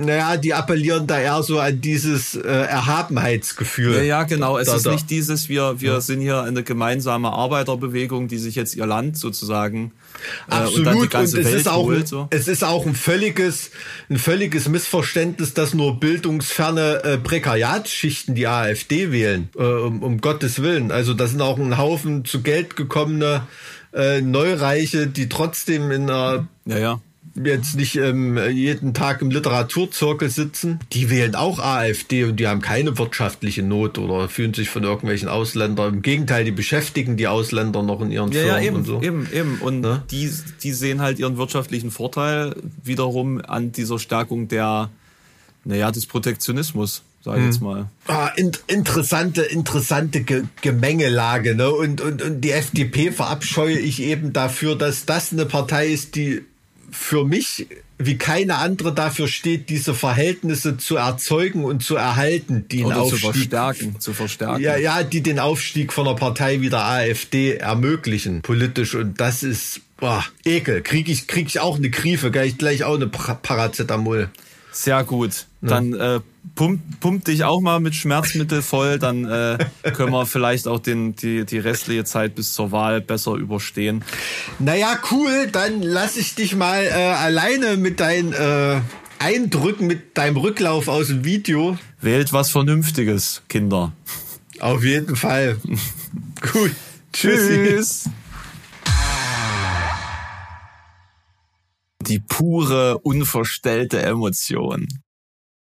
naja, die appellieren da eher so an dieses äh, Erhabenheitsgefühl.
Ja, ja, genau. Es da, ist da. nicht dieses, wir, wir ja. sind hier eine gemeinsame Arbeiterbewegung, die sich jetzt ihr Land sozusagen
äh, Absolut. und, und es Welt ist auch, holt, so. es ist auch ein völliges, ein völliges Missverständnis, dass nur bildungsferne äh, Prekariatsschichten die AfD wählen, äh, um, um Gottes Willen. Also da sind auch ein Haufen zu Geld gekommene äh, Neureiche, die trotzdem in einer
ja, ja.
Jetzt nicht ähm, jeden Tag im Literaturzirkel sitzen, die wählen auch AfD und die haben keine wirtschaftliche Not oder fühlen sich von irgendwelchen Ausländern. Im Gegenteil, die beschäftigen die Ausländer noch in ihren
ja,
Firmen
ja, eben,
und so.
Eben, eben. Und ne? die, die sehen halt ihren wirtschaftlichen Vorteil wiederum an dieser Stärkung der, naja, des Protektionismus sag ich hm. jetzt mal.
Ah, in, interessante, interessante Ge Gemengelage, ne? Und, und, und die FDP verabscheue ich eben dafür, dass das eine Partei ist, die für mich wie keine andere dafür steht, diese Verhältnisse zu erzeugen und zu erhalten, die
Oder
Aufstieg,
zu verstärken, zu verstärken.
ja, ja, die den Aufstieg von einer Partei wie der AfD ermöglichen, politisch. Und das ist, boah, Ekel. Krieg ich, krieg ich auch eine Griefe, gleich, gleich auch eine Paracetamol.
Sehr gut. Dann äh, pump, pump dich auch mal mit Schmerzmittel voll, dann äh, können wir vielleicht auch den, die, die restliche Zeit bis zur Wahl besser überstehen.
Naja, cool, dann lass ich dich mal äh, alleine mit deinen äh, Eindrücken, mit deinem Rücklauf aus dem Video.
Wählt was Vernünftiges, Kinder.
Auf jeden Fall. Gut.
Tschüss. Die pure, unverstellte Emotion.